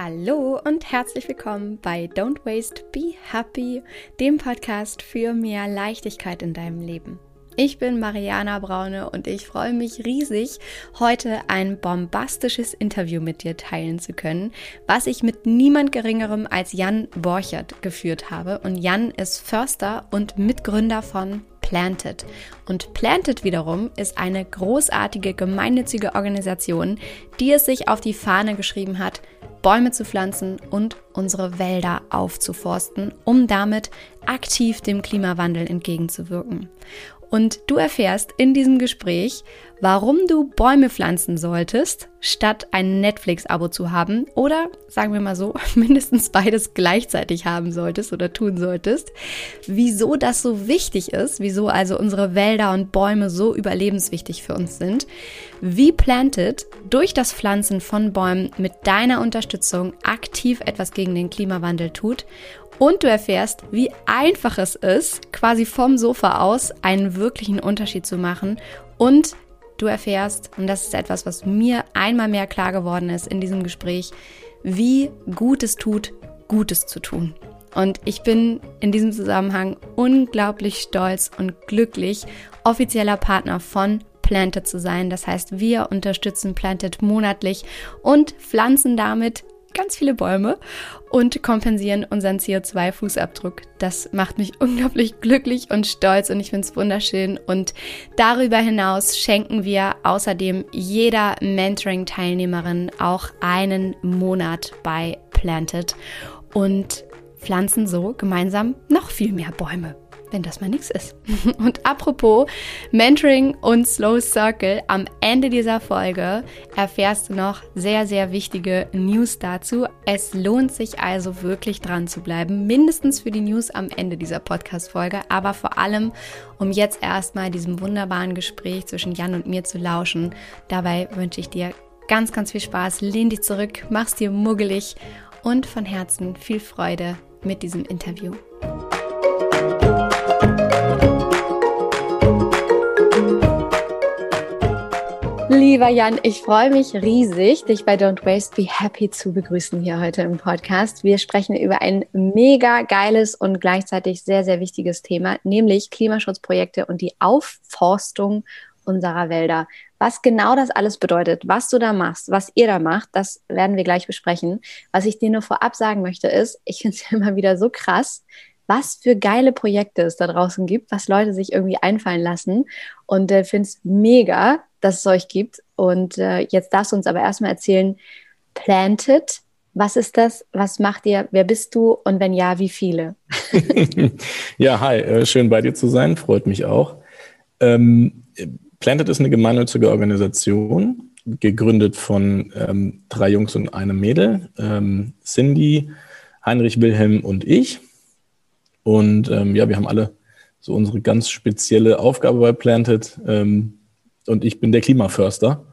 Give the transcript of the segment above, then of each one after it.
Hallo und herzlich willkommen bei Don't Waste, Be Happy, dem Podcast für mehr Leichtigkeit in deinem Leben. Ich bin Mariana Braune und ich freue mich riesig, heute ein bombastisches Interview mit dir teilen zu können, was ich mit niemand Geringerem als Jan Borchert geführt habe. Und Jan ist Förster und Mitgründer von Planted. Und Planted wiederum ist eine großartige gemeinnützige Organisation, die es sich auf die Fahne geschrieben hat, Bäume zu pflanzen und unsere Wälder aufzuforsten, um damit aktiv dem Klimawandel entgegenzuwirken. Und du erfährst in diesem Gespräch, warum du Bäume pflanzen solltest, statt ein Netflix-Abo zu haben oder, sagen wir mal so, mindestens beides gleichzeitig haben solltest oder tun solltest, wieso das so wichtig ist, wieso also unsere Wälder und Bäume so überlebenswichtig für uns sind, wie Planted durch das Pflanzen von Bäumen mit deiner Unterstützung aktiv etwas gegen den Klimawandel tut und du erfährst, wie einfach es ist, quasi vom Sofa aus einen wirklichen Unterschied zu machen. Und du erfährst, und das ist etwas, was mir einmal mehr klar geworden ist in diesem Gespräch, wie gut es tut, Gutes zu tun. Und ich bin in diesem Zusammenhang unglaublich stolz und glücklich, offizieller Partner von Planted zu sein. Das heißt, wir unterstützen Planted monatlich und pflanzen damit ganz viele Bäume und kompensieren unseren CO2-Fußabdruck. Das macht mich unglaublich glücklich und stolz und ich finde es wunderschön. Und darüber hinaus schenken wir außerdem jeder Mentoring-Teilnehmerin auch einen Monat bei Planted und pflanzen so gemeinsam noch viel mehr Bäume wenn das mal nichts ist. Und apropos Mentoring und Slow Circle, am Ende dieser Folge erfährst du noch sehr, sehr wichtige News dazu. Es lohnt sich also wirklich dran zu bleiben, mindestens für die News am Ende dieser Podcast-Folge, aber vor allem, um jetzt erstmal diesem wunderbaren Gespräch zwischen Jan und mir zu lauschen. Dabei wünsche ich dir ganz, ganz viel Spaß. Lehn dich zurück, mach's dir muggelig und von Herzen viel Freude mit diesem Interview. Lieber Jan, ich freue mich riesig, dich bei Don't Waste Be Happy zu begrüßen hier heute im Podcast. Wir sprechen über ein mega geiles und gleichzeitig sehr, sehr wichtiges Thema, nämlich Klimaschutzprojekte und die Aufforstung unserer Wälder. Was genau das alles bedeutet, was du da machst, was ihr da macht, das werden wir gleich besprechen. Was ich dir nur vorab sagen möchte, ist, ich finde es immer wieder so krass, was für geile Projekte es da draußen gibt, was Leute sich irgendwie einfallen lassen. Und äh, finde es mega, dass es euch gibt. Und äh, jetzt darfst du uns aber erstmal erzählen, Planted, was ist das? Was macht ihr? Wer bist du? Und wenn ja, wie viele? ja, hi, äh, schön bei dir zu sein, freut mich auch. Ähm, Planted ist eine gemeinnützige Organisation, gegründet von ähm, drei Jungs und einem Mädel, ähm, Cindy, Heinrich Wilhelm und ich. Und ähm, ja, wir haben alle so unsere ganz spezielle Aufgabe bei Planted. Ähm, und ich bin der Klimaförster.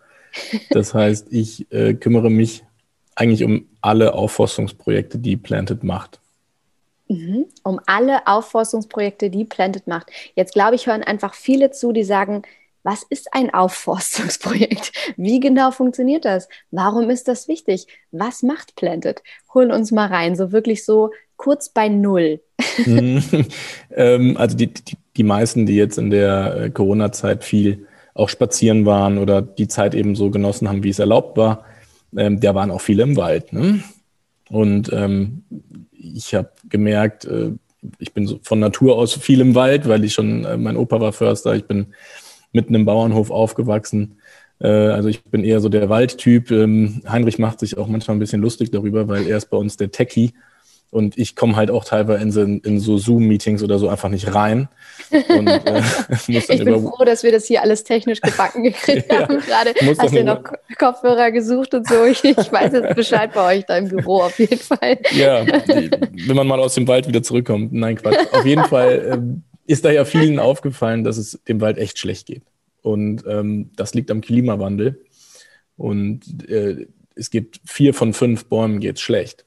Das heißt, ich äh, kümmere mich eigentlich um alle Aufforstungsprojekte, die Planted macht. Mhm. Um alle Aufforstungsprojekte, die Planted macht. Jetzt glaube ich, hören einfach viele zu, die sagen, was ist ein Aufforstungsprojekt? Wie genau funktioniert das? Warum ist das wichtig? Was macht Planted? Holen uns mal rein, so wirklich so kurz bei Null. ähm, also die, die, die meisten, die jetzt in der äh, Corona-Zeit viel auch spazieren waren oder die Zeit eben so genossen haben, wie es erlaubt war, ähm, der waren auch viele im Wald. Ne? Und ähm, ich habe gemerkt, äh, ich bin so von Natur aus viel im Wald, weil ich schon, äh, mein Opa war Förster, ich bin mitten im Bauernhof aufgewachsen. Äh, also ich bin eher so der Waldtyp. Ähm, Heinrich macht sich auch manchmal ein bisschen lustig darüber, weil er ist bei uns der Techie und ich komme halt auch teilweise in so, in so Zoom-Meetings oder so einfach nicht rein. Und, äh, ich bin froh, dass wir das hier alles technisch gebacken gekriegt ja, haben. Gerade hast du noch Kopfhörer gesucht und so. Ich, ich, weiß jetzt Bescheid bei euch da im Büro auf jeden Fall. Ja, wenn man mal aus dem Wald wieder zurückkommt. Nein, Quatsch. Auf jeden Fall äh, ist da ja vielen aufgefallen, dass es dem Wald echt schlecht geht. Und ähm, das liegt am Klimawandel. Und äh, es gibt vier von fünf Bäumen geht schlecht.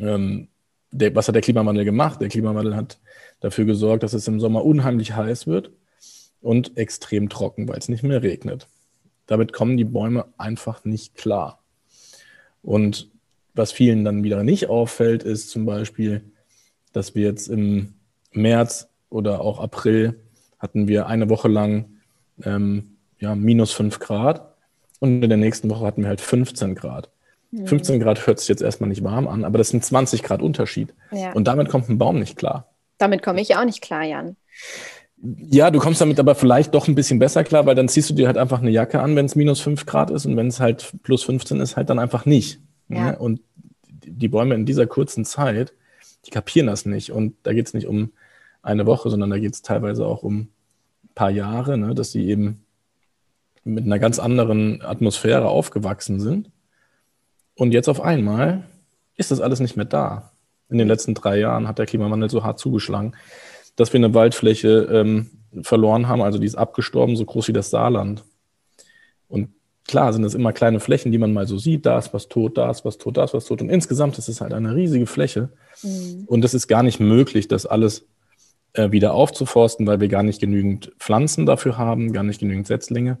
Ähm, der, was hat der Klimawandel gemacht? Der Klimawandel hat dafür gesorgt, dass es im Sommer unheimlich heiß wird und extrem trocken, weil es nicht mehr regnet. Damit kommen die Bäume einfach nicht klar. Und was vielen dann wieder nicht auffällt, ist zum Beispiel, dass wir jetzt im März oder auch April hatten wir eine Woche lang ähm, ja, minus 5 Grad und in der nächsten Woche hatten wir halt 15 Grad. Mhm. 15 Grad hört sich jetzt erstmal nicht warm an, aber das sind 20 Grad Unterschied. Ja. Und damit kommt ein Baum nicht klar. Damit komme ich auch nicht klar, Jan. Ja, du kommst damit aber vielleicht doch ein bisschen besser klar, weil dann ziehst du dir halt einfach eine Jacke an, wenn es minus 5 Grad ist und wenn es halt plus 15 ist, halt dann einfach nicht. Ja. Ne? Und die Bäume in dieser kurzen Zeit, die kapieren das nicht. Und da geht es nicht um eine Woche, sondern da geht es teilweise auch um ein paar Jahre, ne, dass sie eben mit einer ganz anderen Atmosphäre aufgewachsen sind. Und jetzt auf einmal ist das alles nicht mehr da. In den letzten drei Jahren hat der Klimawandel so hart zugeschlagen, dass wir eine Waldfläche ähm, verloren haben, also die ist abgestorben, so groß wie das Saarland. Und klar sind es immer kleine Flächen, die man mal so sieht, da ist was tot, da ist was tot, da ist was tot. Und insgesamt ist es halt eine riesige Fläche. Mhm. Und es ist gar nicht möglich, das alles äh, wieder aufzuforsten, weil wir gar nicht genügend Pflanzen dafür haben, gar nicht genügend Setzlinge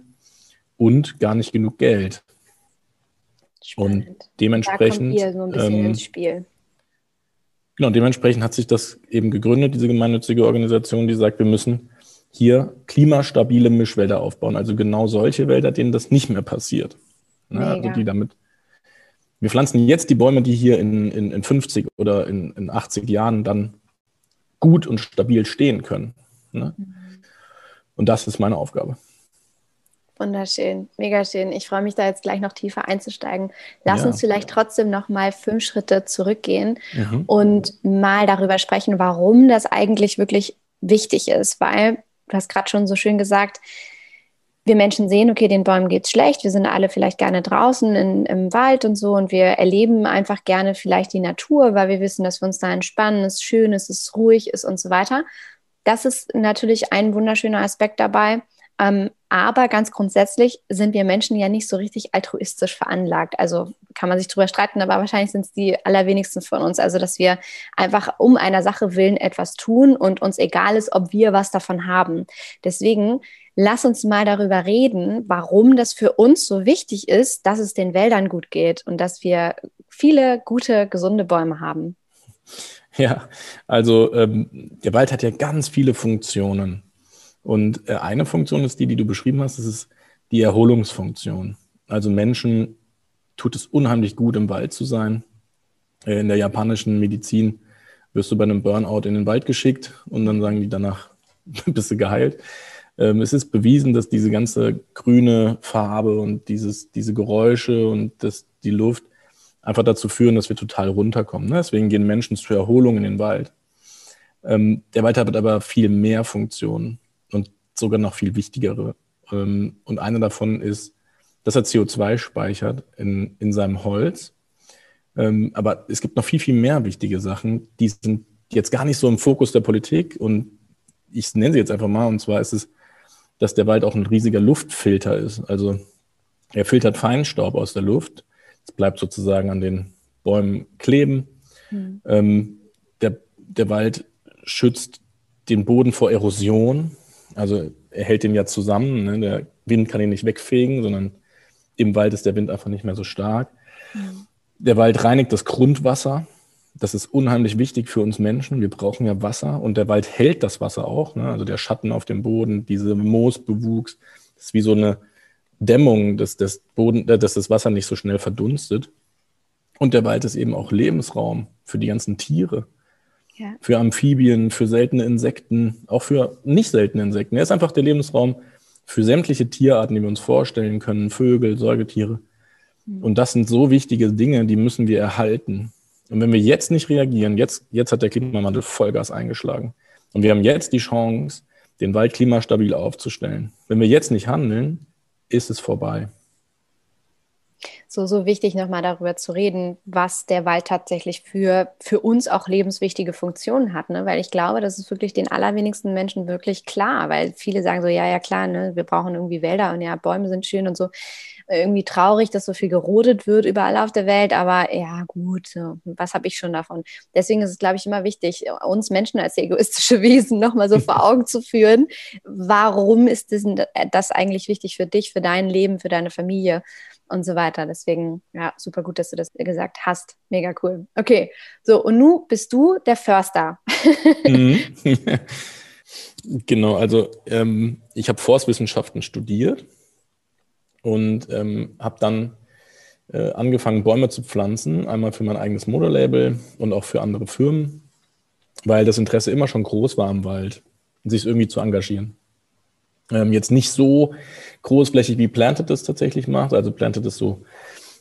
und gar nicht genug Geld. Spannend. Und dementsprechend. Da kommt so ein bisschen ähm, ins Spiel. Genau, dementsprechend hat sich das eben gegründet, diese gemeinnützige Organisation, die sagt, wir müssen hier klimastabile Mischwälder aufbauen. Also genau solche Wälder, denen das nicht mehr passiert. Ne? Also die damit. Wir pflanzen jetzt die Bäume, die hier in, in, in 50 oder in, in 80 Jahren dann gut und stabil stehen können. Ne? Mhm. Und das ist meine Aufgabe. Wunderschön, mega schön. Ich freue mich da jetzt gleich noch tiefer einzusteigen. Lass ja. uns vielleicht trotzdem noch mal fünf Schritte zurückgehen mhm. und mal darüber sprechen, warum das eigentlich wirklich wichtig ist. Weil du hast gerade schon so schön gesagt, wir Menschen sehen, okay, den Bäumen geht es schlecht, wir sind alle vielleicht gerne draußen in, im Wald und so und wir erleben einfach gerne vielleicht die Natur, weil wir wissen, dass wir uns da entspannen, es ist schön, es ist ruhig ist und so weiter. Das ist natürlich ein wunderschöner Aspekt dabei. Ähm, aber ganz grundsätzlich sind wir Menschen ja nicht so richtig altruistisch veranlagt. Also kann man sich drüber streiten, aber wahrscheinlich sind es die allerwenigsten von uns. Also, dass wir einfach um einer Sache willen etwas tun und uns egal ist, ob wir was davon haben. Deswegen lass uns mal darüber reden, warum das für uns so wichtig ist, dass es den Wäldern gut geht und dass wir viele gute, gesunde Bäume haben. Ja, also ähm, der Wald hat ja ganz viele Funktionen. Und äh, eine Funktion ist die, die du beschrieben hast, das ist die Erholungsfunktion. Also Menschen tut es unheimlich gut, im Wald zu sein. Äh, in der japanischen Medizin wirst du bei einem Burnout in den Wald geschickt und dann sagen die danach, bist du geheilt. Ähm, es ist bewiesen, dass diese ganze grüne Farbe und dieses, diese Geräusche und das, die Luft einfach dazu führen, dass wir total runterkommen. Ne? Deswegen gehen Menschen zur Erholung in den Wald. Ähm, der Wald hat aber viel mehr Funktionen sogar noch viel wichtigere. Ähm, und eine davon ist, dass er CO2 speichert in, in seinem Holz. Ähm, aber es gibt noch viel, viel mehr wichtige Sachen, die sind jetzt gar nicht so im Fokus der Politik. Und ich nenne sie jetzt einfach mal. Und zwar ist es, dass der Wald auch ein riesiger Luftfilter ist. Also er filtert Feinstaub aus der Luft. Es bleibt sozusagen an den Bäumen kleben. Mhm. Ähm, der, der Wald schützt den Boden vor Erosion. Also er hält den ja zusammen. Ne? Der Wind kann ihn nicht wegfegen, sondern im Wald ist der Wind einfach nicht mehr so stark. Mhm. Der Wald reinigt das Grundwasser. Das ist unheimlich wichtig für uns Menschen. Wir brauchen ja Wasser und der Wald hält das Wasser auch. Ne? Also der Schatten auf dem Boden, diese Moosbewuchs, das ist wie so eine Dämmung, dass das, Boden, äh, dass das Wasser nicht so schnell verdunstet. Und der Wald ist eben auch Lebensraum für die ganzen Tiere. Ja. Für Amphibien, für seltene Insekten, auch für nicht seltene Insekten. Er ist einfach der Lebensraum für sämtliche Tierarten, die wir uns vorstellen können, Vögel, Säugetiere. Mhm. Und das sind so wichtige Dinge, die müssen wir erhalten. Und wenn wir jetzt nicht reagieren, jetzt, jetzt hat der Klimawandel Vollgas eingeschlagen. Und wir haben jetzt die Chance, den Wald klimastabil aufzustellen. Wenn wir jetzt nicht handeln, ist es vorbei so, so wichtig, nochmal darüber zu reden, was der Wald tatsächlich für, für uns auch lebenswichtige Funktionen hat. Ne? Weil ich glaube, das ist wirklich den allerwenigsten Menschen wirklich klar, weil viele sagen so, ja, ja, klar, ne, wir brauchen irgendwie Wälder und ja, Bäume sind schön und so. Irgendwie traurig, dass so viel gerodet wird überall auf der Welt, aber ja, gut, was habe ich schon davon? Deswegen ist es, glaube ich, immer wichtig, uns Menschen als egoistische Wesen nochmal so vor Augen zu führen. Warum ist das, das eigentlich wichtig für dich, für dein Leben, für deine Familie? und so weiter. Deswegen, ja, super gut, dass du das gesagt hast. Mega cool. Okay, so, und nun bist du der Förster. mhm. genau, also ähm, ich habe Forstwissenschaften studiert und ähm, habe dann äh, angefangen, Bäume zu pflanzen, einmal für mein eigenes Modelabel und auch für andere Firmen, weil das Interesse immer schon groß war am Wald, sich irgendwie zu engagieren. Ähm, jetzt nicht so großflächig wie Planted das tatsächlich macht. Also Planted ist so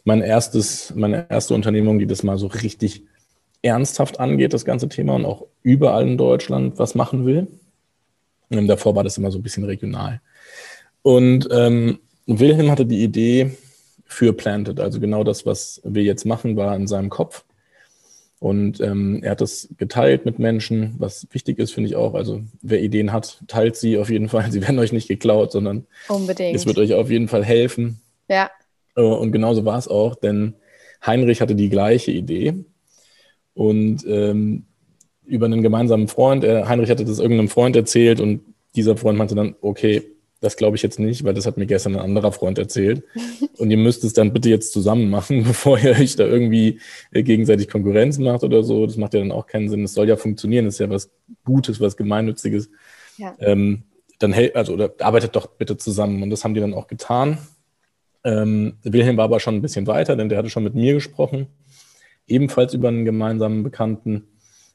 mein erstes, meine erste Unternehmung, die das mal so richtig ernsthaft angeht, das ganze Thema und auch überall in Deutschland was machen will. Ähm, davor war das immer so ein bisschen regional. Und ähm, Wilhelm hatte die Idee für Planted, also genau das, was wir jetzt machen, war in seinem Kopf. Und ähm, er hat das geteilt mit Menschen, was wichtig ist, finde ich auch. Also wer Ideen hat, teilt sie auf jeden Fall. Sie werden euch nicht geklaut, sondern Unbedingt. es wird euch auf jeden Fall helfen. Ja. Äh, und genauso war es auch, denn Heinrich hatte die gleiche Idee. Und ähm, über einen gemeinsamen Freund, er, Heinrich hatte das irgendeinem Freund erzählt und dieser Freund meinte dann, okay, das glaube ich jetzt nicht, weil das hat mir gestern ein anderer Freund erzählt. Und ihr müsst es dann bitte jetzt zusammen machen, bevor ihr euch da irgendwie äh, gegenseitig Konkurrenz macht oder so. Das macht ja dann auch keinen Sinn. Es soll ja funktionieren. Das ist ja was Gutes, was Gemeinnütziges. Ja. Ähm, dann hält, also, oder arbeitet doch bitte zusammen. Und das haben die dann auch getan. Ähm, Wilhelm war aber schon ein bisschen weiter, denn der hatte schon mit mir gesprochen. Ebenfalls über einen gemeinsamen Bekannten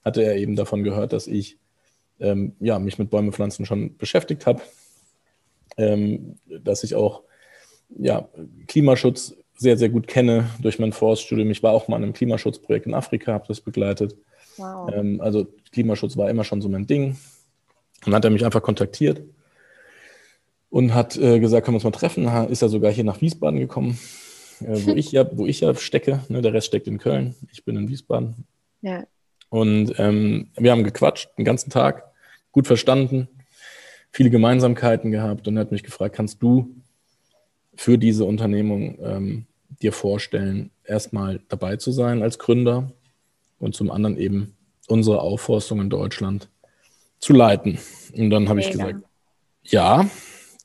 hatte er eben davon gehört, dass ich ähm, ja, mich mit Bäume pflanzen schon beschäftigt habe dass ich auch ja, Klimaschutz sehr, sehr gut kenne durch mein Forststudium. Ich war auch mal in einem Klimaschutzprojekt in Afrika, habe das begleitet. Wow. Ähm, also Klimaschutz war immer schon so mein Ding. Und dann hat er mich einfach kontaktiert und hat äh, gesagt, können wir uns mal treffen. Ist er sogar hier nach Wiesbaden gekommen, äh, wo, ich ja, wo ich ja stecke. Ne? Der Rest steckt in Köln. Ich bin in Wiesbaden. Ja. Und ähm, wir haben gequatscht den ganzen Tag, gut verstanden viele Gemeinsamkeiten gehabt und er hat mich gefragt, kannst du für diese Unternehmung ähm, dir vorstellen, erstmal dabei zu sein als Gründer und zum anderen eben unsere Aufforstung in Deutschland zu leiten. Und dann habe ich gesagt, ja,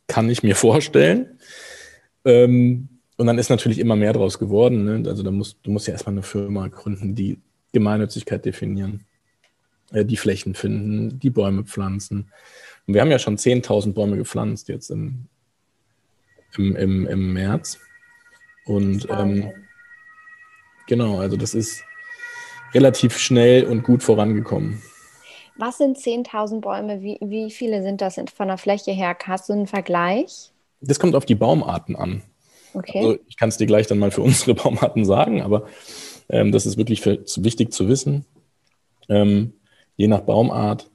kann ich mir vorstellen. Ähm, und dann ist natürlich immer mehr draus geworden. Ne? Also da musst, du musst ja erstmal eine Firma gründen, die Gemeinnützigkeit definieren, äh, die Flächen finden, die Bäume pflanzen, und wir haben ja schon 10.000 Bäume gepflanzt jetzt im, im, im, im März. Und ähm, genau, also das ist relativ schnell und gut vorangekommen. Was sind 10.000 Bäume? Wie, wie viele sind das von der Fläche her? Hast du einen Vergleich? Das kommt auf die Baumarten an. Okay. Also ich kann es dir gleich dann mal für unsere Baumarten sagen, aber ähm, das ist wirklich für, wichtig zu wissen. Ähm, je nach Baumart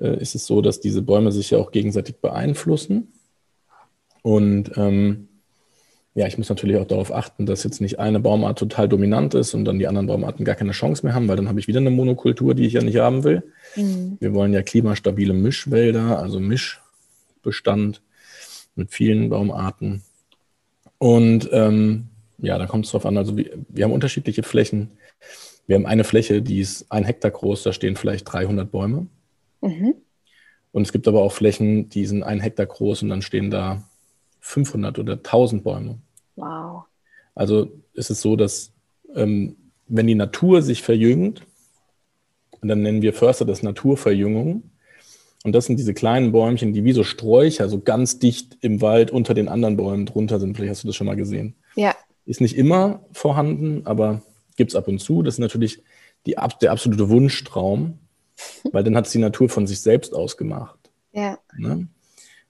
äh, ist es so, dass diese Bäume sich ja auch gegenseitig beeinflussen. Und ähm, ja, ich muss natürlich auch darauf achten, dass jetzt nicht eine Baumart total dominant ist und dann die anderen Baumarten gar keine Chance mehr haben, weil dann habe ich wieder eine Monokultur, die ich ja nicht haben will. Mhm. Wir wollen ja klimastabile Mischwälder, also Mischbestand mit vielen Baumarten. Und ähm, ja, da kommt es drauf an. Also wir, wir haben unterschiedliche Flächen. Wir haben eine Fläche, die ist ein Hektar groß, da stehen vielleicht 300 Bäume. Mhm. Und es gibt aber auch Flächen, die sind ein Hektar groß und dann stehen da 500 oder 1000 Bäume. Wow. Also ist es so, dass ähm, wenn die Natur sich verjüngt, und dann nennen wir Förster das Naturverjüngung, und das sind diese kleinen Bäumchen, die wie so Sträucher so ganz dicht im Wald unter den anderen Bäumen drunter sind. Vielleicht hast du das schon mal gesehen. Ja. Ist nicht immer vorhanden, aber gibt es ab und zu. Das ist natürlich die, der absolute Wunschtraum weil dann hat es die Natur von sich selbst ausgemacht. Ja. Ne?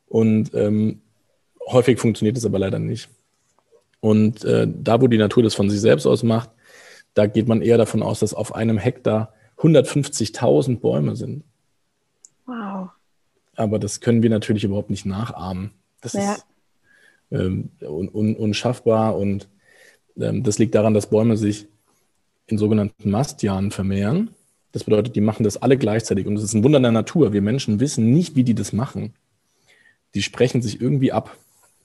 Und ähm, häufig funktioniert es aber leider nicht. Und äh, da, wo die Natur das von sich selbst aus macht, da geht man eher davon aus, dass auf einem Hektar 150.000 Bäume sind. Wow. Aber das können wir natürlich überhaupt nicht nachahmen. Das ja. ist ähm, un un unschaffbar und ähm, das liegt daran, dass Bäume sich in sogenannten Mastjahren vermehren. Das bedeutet, die machen das alle gleichzeitig. Und es ist ein Wunder der Natur. Wir Menschen wissen nicht, wie die das machen. Die sprechen sich irgendwie ab.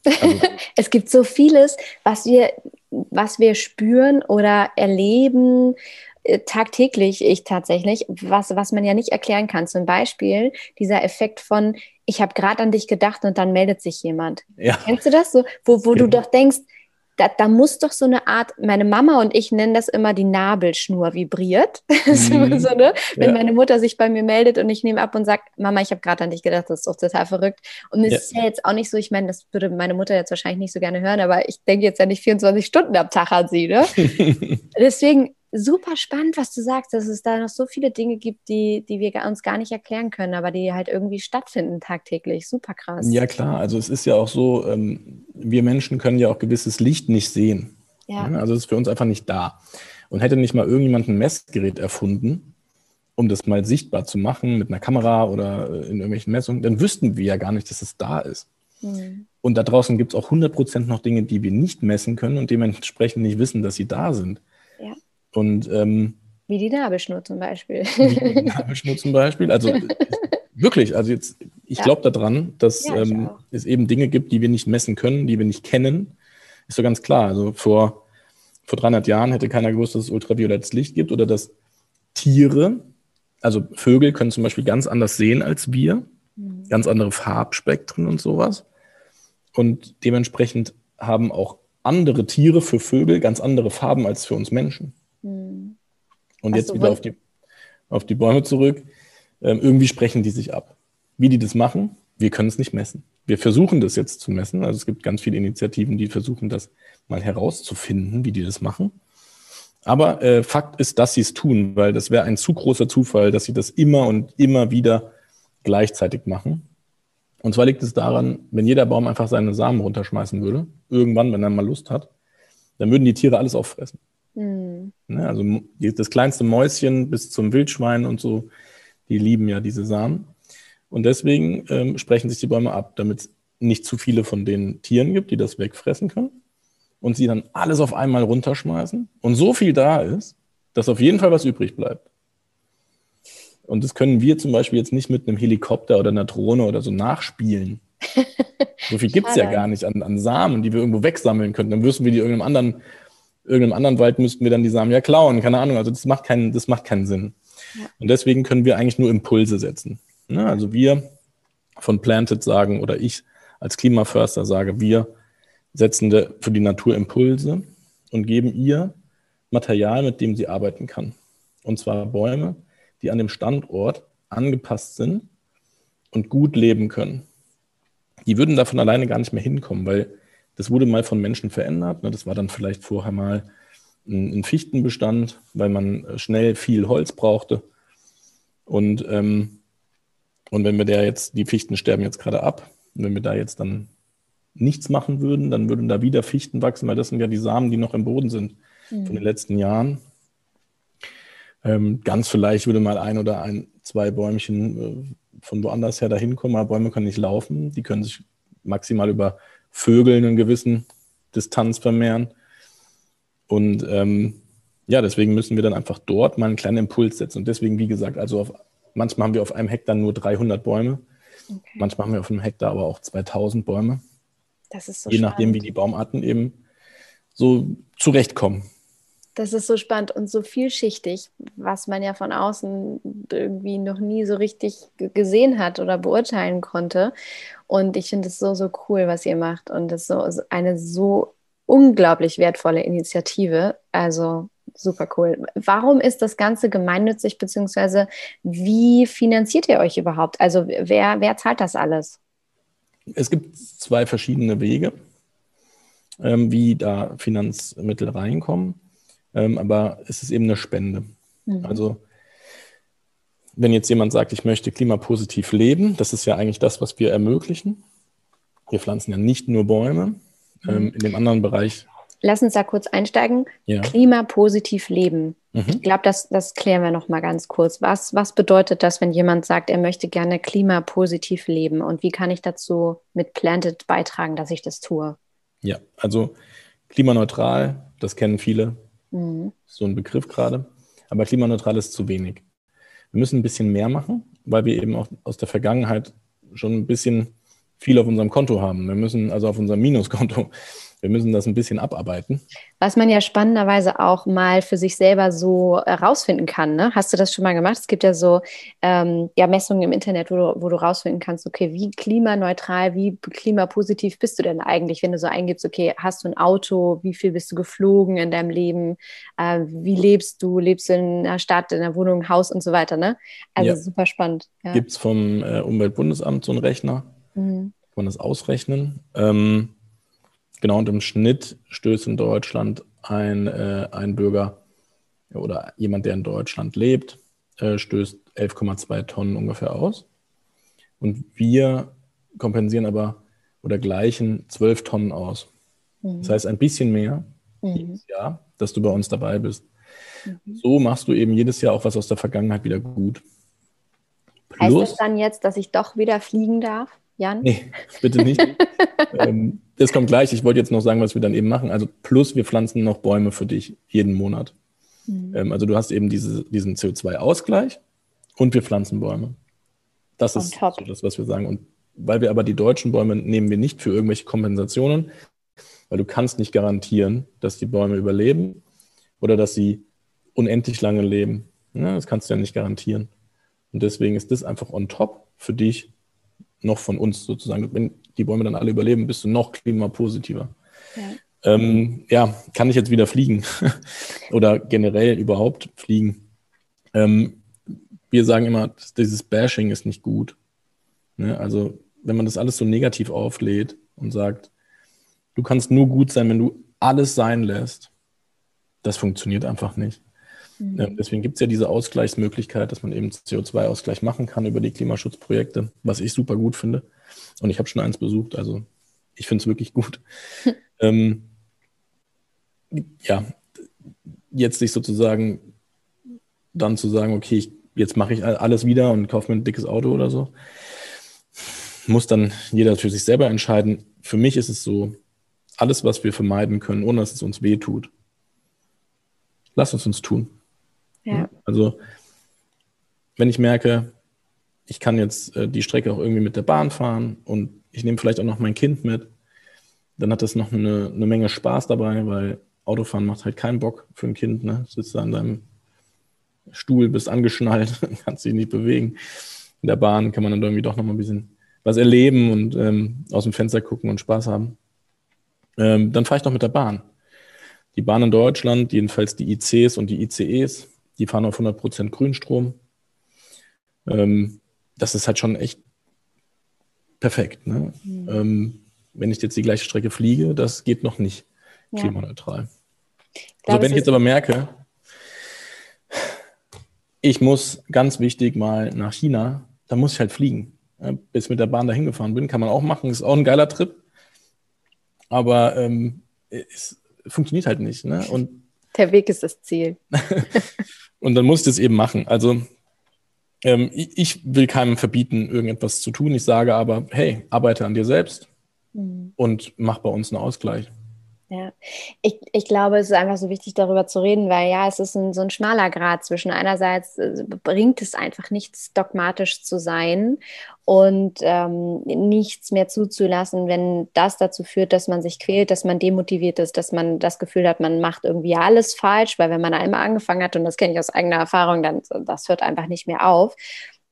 Also, es gibt so vieles, was wir, was wir spüren oder erleben äh, tagtäglich, ich tatsächlich, was, was man ja nicht erklären kann. Zum Beispiel dieser Effekt von, ich habe gerade an dich gedacht und dann meldet sich jemand. Ja. Kennst du das so? Wo, wo ja. du doch denkst, da, da, muss doch so eine Art, meine Mama und ich nennen das immer die Nabelschnur vibriert. Mhm. so, ne? Wenn ja. meine Mutter sich bei mir meldet und ich nehme ab und sage, Mama, ich habe gerade an dich gedacht, das ist doch total verrückt. Und es ja. ist ja jetzt auch nicht so, ich meine, das würde meine Mutter jetzt wahrscheinlich nicht so gerne hören, aber ich denke jetzt ja nicht 24 Stunden am Tag an sie. Ne? Deswegen super spannend, was du sagst, dass es da noch so viele Dinge gibt, die, die wir uns gar nicht erklären können, aber die halt irgendwie stattfinden tagtäglich. Super krass. Ja, klar. Also es ist ja auch so, ähm, wir Menschen können ja auch gewisses Licht nicht sehen. Ja. Also es ist für uns einfach nicht da. Und hätte nicht mal irgendjemand ein Messgerät erfunden, um das mal sichtbar zu machen mit einer Kamera oder äh, in irgendwelchen Messungen, dann wüssten wir ja gar nicht, dass es da ist. Mhm. Und da draußen gibt es auch 100% noch Dinge, die wir nicht messen können und dementsprechend nicht wissen, dass sie da sind. Ja. Und, ähm, wie die Nabelschnur zum Beispiel. Die Nabelschnur zum Beispiel. Also wirklich, also jetzt, ich ja. glaube daran, dass ja, ähm, es eben Dinge gibt, die wir nicht messen können, die wir nicht kennen. Ist so ganz klar. Also vor, vor 300 Jahren hätte keiner gewusst, dass es ultraviolettes Licht gibt oder dass Tiere, also Vögel können zum Beispiel ganz anders sehen als wir, mhm. ganz andere Farbspektren und sowas. Und dementsprechend haben auch andere Tiere für Vögel ganz andere Farben als für uns Menschen. Hm. Und jetzt wieder auf die, auf die Bäume zurück. Ähm, irgendwie sprechen die sich ab. Wie die das machen, wir können es nicht messen. Wir versuchen das jetzt zu messen. Also es gibt ganz viele Initiativen, die versuchen, das mal herauszufinden, wie die das machen. Aber äh, Fakt ist, dass sie es tun, weil das wäre ein zu großer Zufall, dass sie das immer und immer wieder gleichzeitig machen. Und zwar liegt es daran, wenn jeder Baum einfach seine Samen runterschmeißen würde, irgendwann, wenn er mal Lust hat, dann würden die Tiere alles auffressen. Mhm. Also das kleinste Mäuschen bis zum Wildschwein und so, die lieben ja diese Samen. Und deswegen ähm, sprechen sich die Bäume ab, damit es nicht zu viele von den Tieren gibt, die das wegfressen können. Und sie dann alles auf einmal runterschmeißen. Und so viel da ist, dass auf jeden Fall was übrig bleibt. Und das können wir zum Beispiel jetzt nicht mit einem Helikopter oder einer Drohne oder so nachspielen. So viel gibt es ja gar nicht an, an, Samen, die wir irgendwo wegsammeln könnten. Dann müssen wir die irgendeinem anderen irgendeinem anderen Wald müssten wir dann die Samen ja klauen, keine Ahnung. Also das macht keinen, das macht keinen Sinn. Ja. Und deswegen können wir eigentlich nur Impulse setzen. Ne? Also wir von Planted sagen oder ich als Klimaförster sage, wir setzen für die Natur Impulse und geben ihr Material, mit dem sie arbeiten kann. Und zwar Bäume, die an dem Standort angepasst sind und gut leben können. Die würden davon alleine gar nicht mehr hinkommen, weil das wurde mal von Menschen verändert. Ne? Das war dann vielleicht vorher mal ein, Fichtenbestand, weil man äh, schnell viel Holz brauchte. Und, ähm, und wenn wir da jetzt, die Fichten sterben jetzt gerade ab, und wenn wir da jetzt dann nichts machen würden, dann würden da wieder Fichten wachsen, weil das sind ja die Samen, die noch im Boden sind mhm. von den letzten Jahren. Ähm, ganz vielleicht würde mal ein oder ein, zwei Bäumchen äh, von woanders her dahin kommen, aber Bäume können nicht laufen. Die können sich maximal über Vögel einen gewissen Distanz vermehren. Und ähm, ja, deswegen müssen wir dann einfach dort mal einen kleinen Impuls setzen. Und deswegen, wie gesagt, also auf, manchmal haben wir auf einem Hektar nur 300 Bäume. Okay. Manchmal haben wir auf einem Hektar aber auch 2000 Bäume. Das ist so Je spannend. nachdem, wie die Baumarten eben so zurechtkommen. Das ist so spannend und so vielschichtig, was man ja von außen irgendwie noch nie so richtig gesehen hat oder beurteilen konnte. Und ich finde es so, so cool, was ihr macht. Und es ist so eine so unglaublich wertvolle Initiative. Also super cool. Warum ist das Ganze gemeinnützig, beziehungsweise wie finanziert ihr euch überhaupt? Also wer, wer zahlt das alles? Es gibt zwei verschiedene Wege, ähm, wie da Finanzmittel reinkommen. Ähm, aber es ist eben eine Spende. Mhm. Also wenn jetzt jemand sagt, ich möchte klimapositiv leben, das ist ja eigentlich das, was wir ermöglichen. Wir pflanzen ja nicht nur Bäume. Mhm. Ähm, in dem anderen Bereich. Lass uns da kurz einsteigen. Ja. Klimapositiv leben. Mhm. Ich glaube, das, das klären wir noch mal ganz kurz. Was, was bedeutet das, wenn jemand sagt, er möchte gerne klimapositiv leben? Und wie kann ich dazu mit Planted beitragen, dass ich das tue? Ja, also klimaneutral, das kennen viele, Mhm. So ein Begriff gerade. Aber klimaneutral ist zu wenig. Wir müssen ein bisschen mehr machen, weil wir eben auch aus der Vergangenheit schon ein bisschen viel auf unserem Konto haben. Wir müssen also auf unserem Minuskonto wir müssen das ein bisschen abarbeiten. Was man ja spannenderweise auch mal für sich selber so herausfinden kann. Ne? Hast du das schon mal gemacht? Es gibt ja so ähm, ja, Messungen im Internet, wo du, wo du rausfinden kannst, okay, wie klimaneutral, wie klimapositiv bist du denn eigentlich, wenn du so eingibst, okay, hast du ein Auto, wie viel bist du geflogen in deinem Leben, äh, wie lebst du, lebst du in einer Stadt, in einer Wohnung, Haus und so weiter. Ne? Also ja. super spannend. Ja. Gibt es vom äh, Umweltbundesamt so einen Rechner? Mhm. Kann man das ausrechnen? Ähm, Genau, und im Schnitt stößt in Deutschland ein, äh, ein Bürger oder jemand, der in Deutschland lebt, äh, stößt 11,2 Tonnen ungefähr aus. Und wir kompensieren aber oder gleichen 12 Tonnen aus. Mhm. Das heißt, ein bisschen mehr mhm. jedes Jahr, dass du bei uns dabei bist. Mhm. So machst du eben jedes Jahr auch was aus der Vergangenheit wieder gut. Plus, heißt das dann jetzt, dass ich doch wieder fliegen darf? Jan? Nee, bitte nicht. ähm, das kommt gleich. Ich wollte jetzt noch sagen, was wir dann eben machen. Also plus wir pflanzen noch Bäume für dich jeden Monat. Mhm. Ähm, also du hast eben diese, diesen CO2-Ausgleich und wir pflanzen Bäume. Das On ist so das, was wir sagen. Und weil wir aber die deutschen Bäume nehmen wir nicht für irgendwelche Kompensationen, weil du kannst nicht garantieren, dass die Bäume überleben oder dass sie unendlich lange leben. Ja, das kannst du ja nicht garantieren. Und deswegen ist das einfach on top für dich noch von uns sozusagen. Wenn die Bäume dann alle überleben, bist du noch klimapositiver. Ja, ähm, ja kann ich jetzt wieder fliegen oder generell überhaupt fliegen? Ähm, wir sagen immer, dieses Bashing ist nicht gut. Ne? Also wenn man das alles so negativ auflädt und sagt, du kannst nur gut sein, wenn du alles sein lässt, das funktioniert einfach nicht. Mhm. Deswegen gibt es ja diese Ausgleichsmöglichkeit, dass man eben CO2-Ausgleich machen kann über die Klimaschutzprojekte, was ich super gut finde. Und ich habe schon eins besucht, also ich finde es wirklich gut. ähm, ja, jetzt sich sozusagen dann zu sagen, okay, ich, jetzt mache ich alles wieder und kaufe mir ein dickes Auto oder so, muss dann jeder für sich selber entscheiden. Für mich ist es so, alles, was wir vermeiden können, ohne dass es uns weh tut, lass uns uns tun. Ja. Also wenn ich merke, ich kann jetzt äh, die Strecke auch irgendwie mit der Bahn fahren und ich nehme vielleicht auch noch mein Kind mit, dann hat das noch eine, eine Menge Spaß dabei, weil Autofahren macht halt keinen Bock für ein Kind. Ne? Sitzt da an deinem Stuhl, bist angeschnallt, kannst dich nicht bewegen. In der Bahn kann man dann irgendwie doch noch mal ein bisschen was erleben und ähm, aus dem Fenster gucken und Spaß haben. Ähm, dann fahre ich noch mit der Bahn. Die Bahn in Deutschland, jedenfalls die ICs und die ICEs, die fahren auf 100% Grünstrom. Ähm, das ist halt schon echt perfekt. Ne? Mhm. Ähm, wenn ich jetzt die gleiche Strecke fliege, das geht noch nicht ja. klimaneutral. Also wenn ich jetzt aber merke, ich muss ganz wichtig mal nach China, dann muss ich halt fliegen. Bis mit der Bahn dahin gefahren bin, kann man auch machen, ist auch ein geiler Trip. Aber ähm, es funktioniert halt nicht. Ne? Und der Weg ist das Ziel. Und dann muss ich das eben machen. Also ähm, ich will keinem verbieten, irgendetwas zu tun. Ich sage aber, hey, arbeite an dir selbst mhm. und mach bei uns einen Ausgleich. Ja, ich, ich glaube, es ist einfach so wichtig, darüber zu reden, weil ja, es ist ein, so ein schmaler Grad zwischen einerseits äh, bringt es einfach nichts, dogmatisch zu sein und ähm, nichts mehr zuzulassen, wenn das dazu führt, dass man sich quält, dass man demotiviert ist, dass man das Gefühl hat, man macht irgendwie alles falsch, weil wenn man einmal angefangen hat, und das kenne ich aus eigener Erfahrung, dann das hört einfach nicht mehr auf.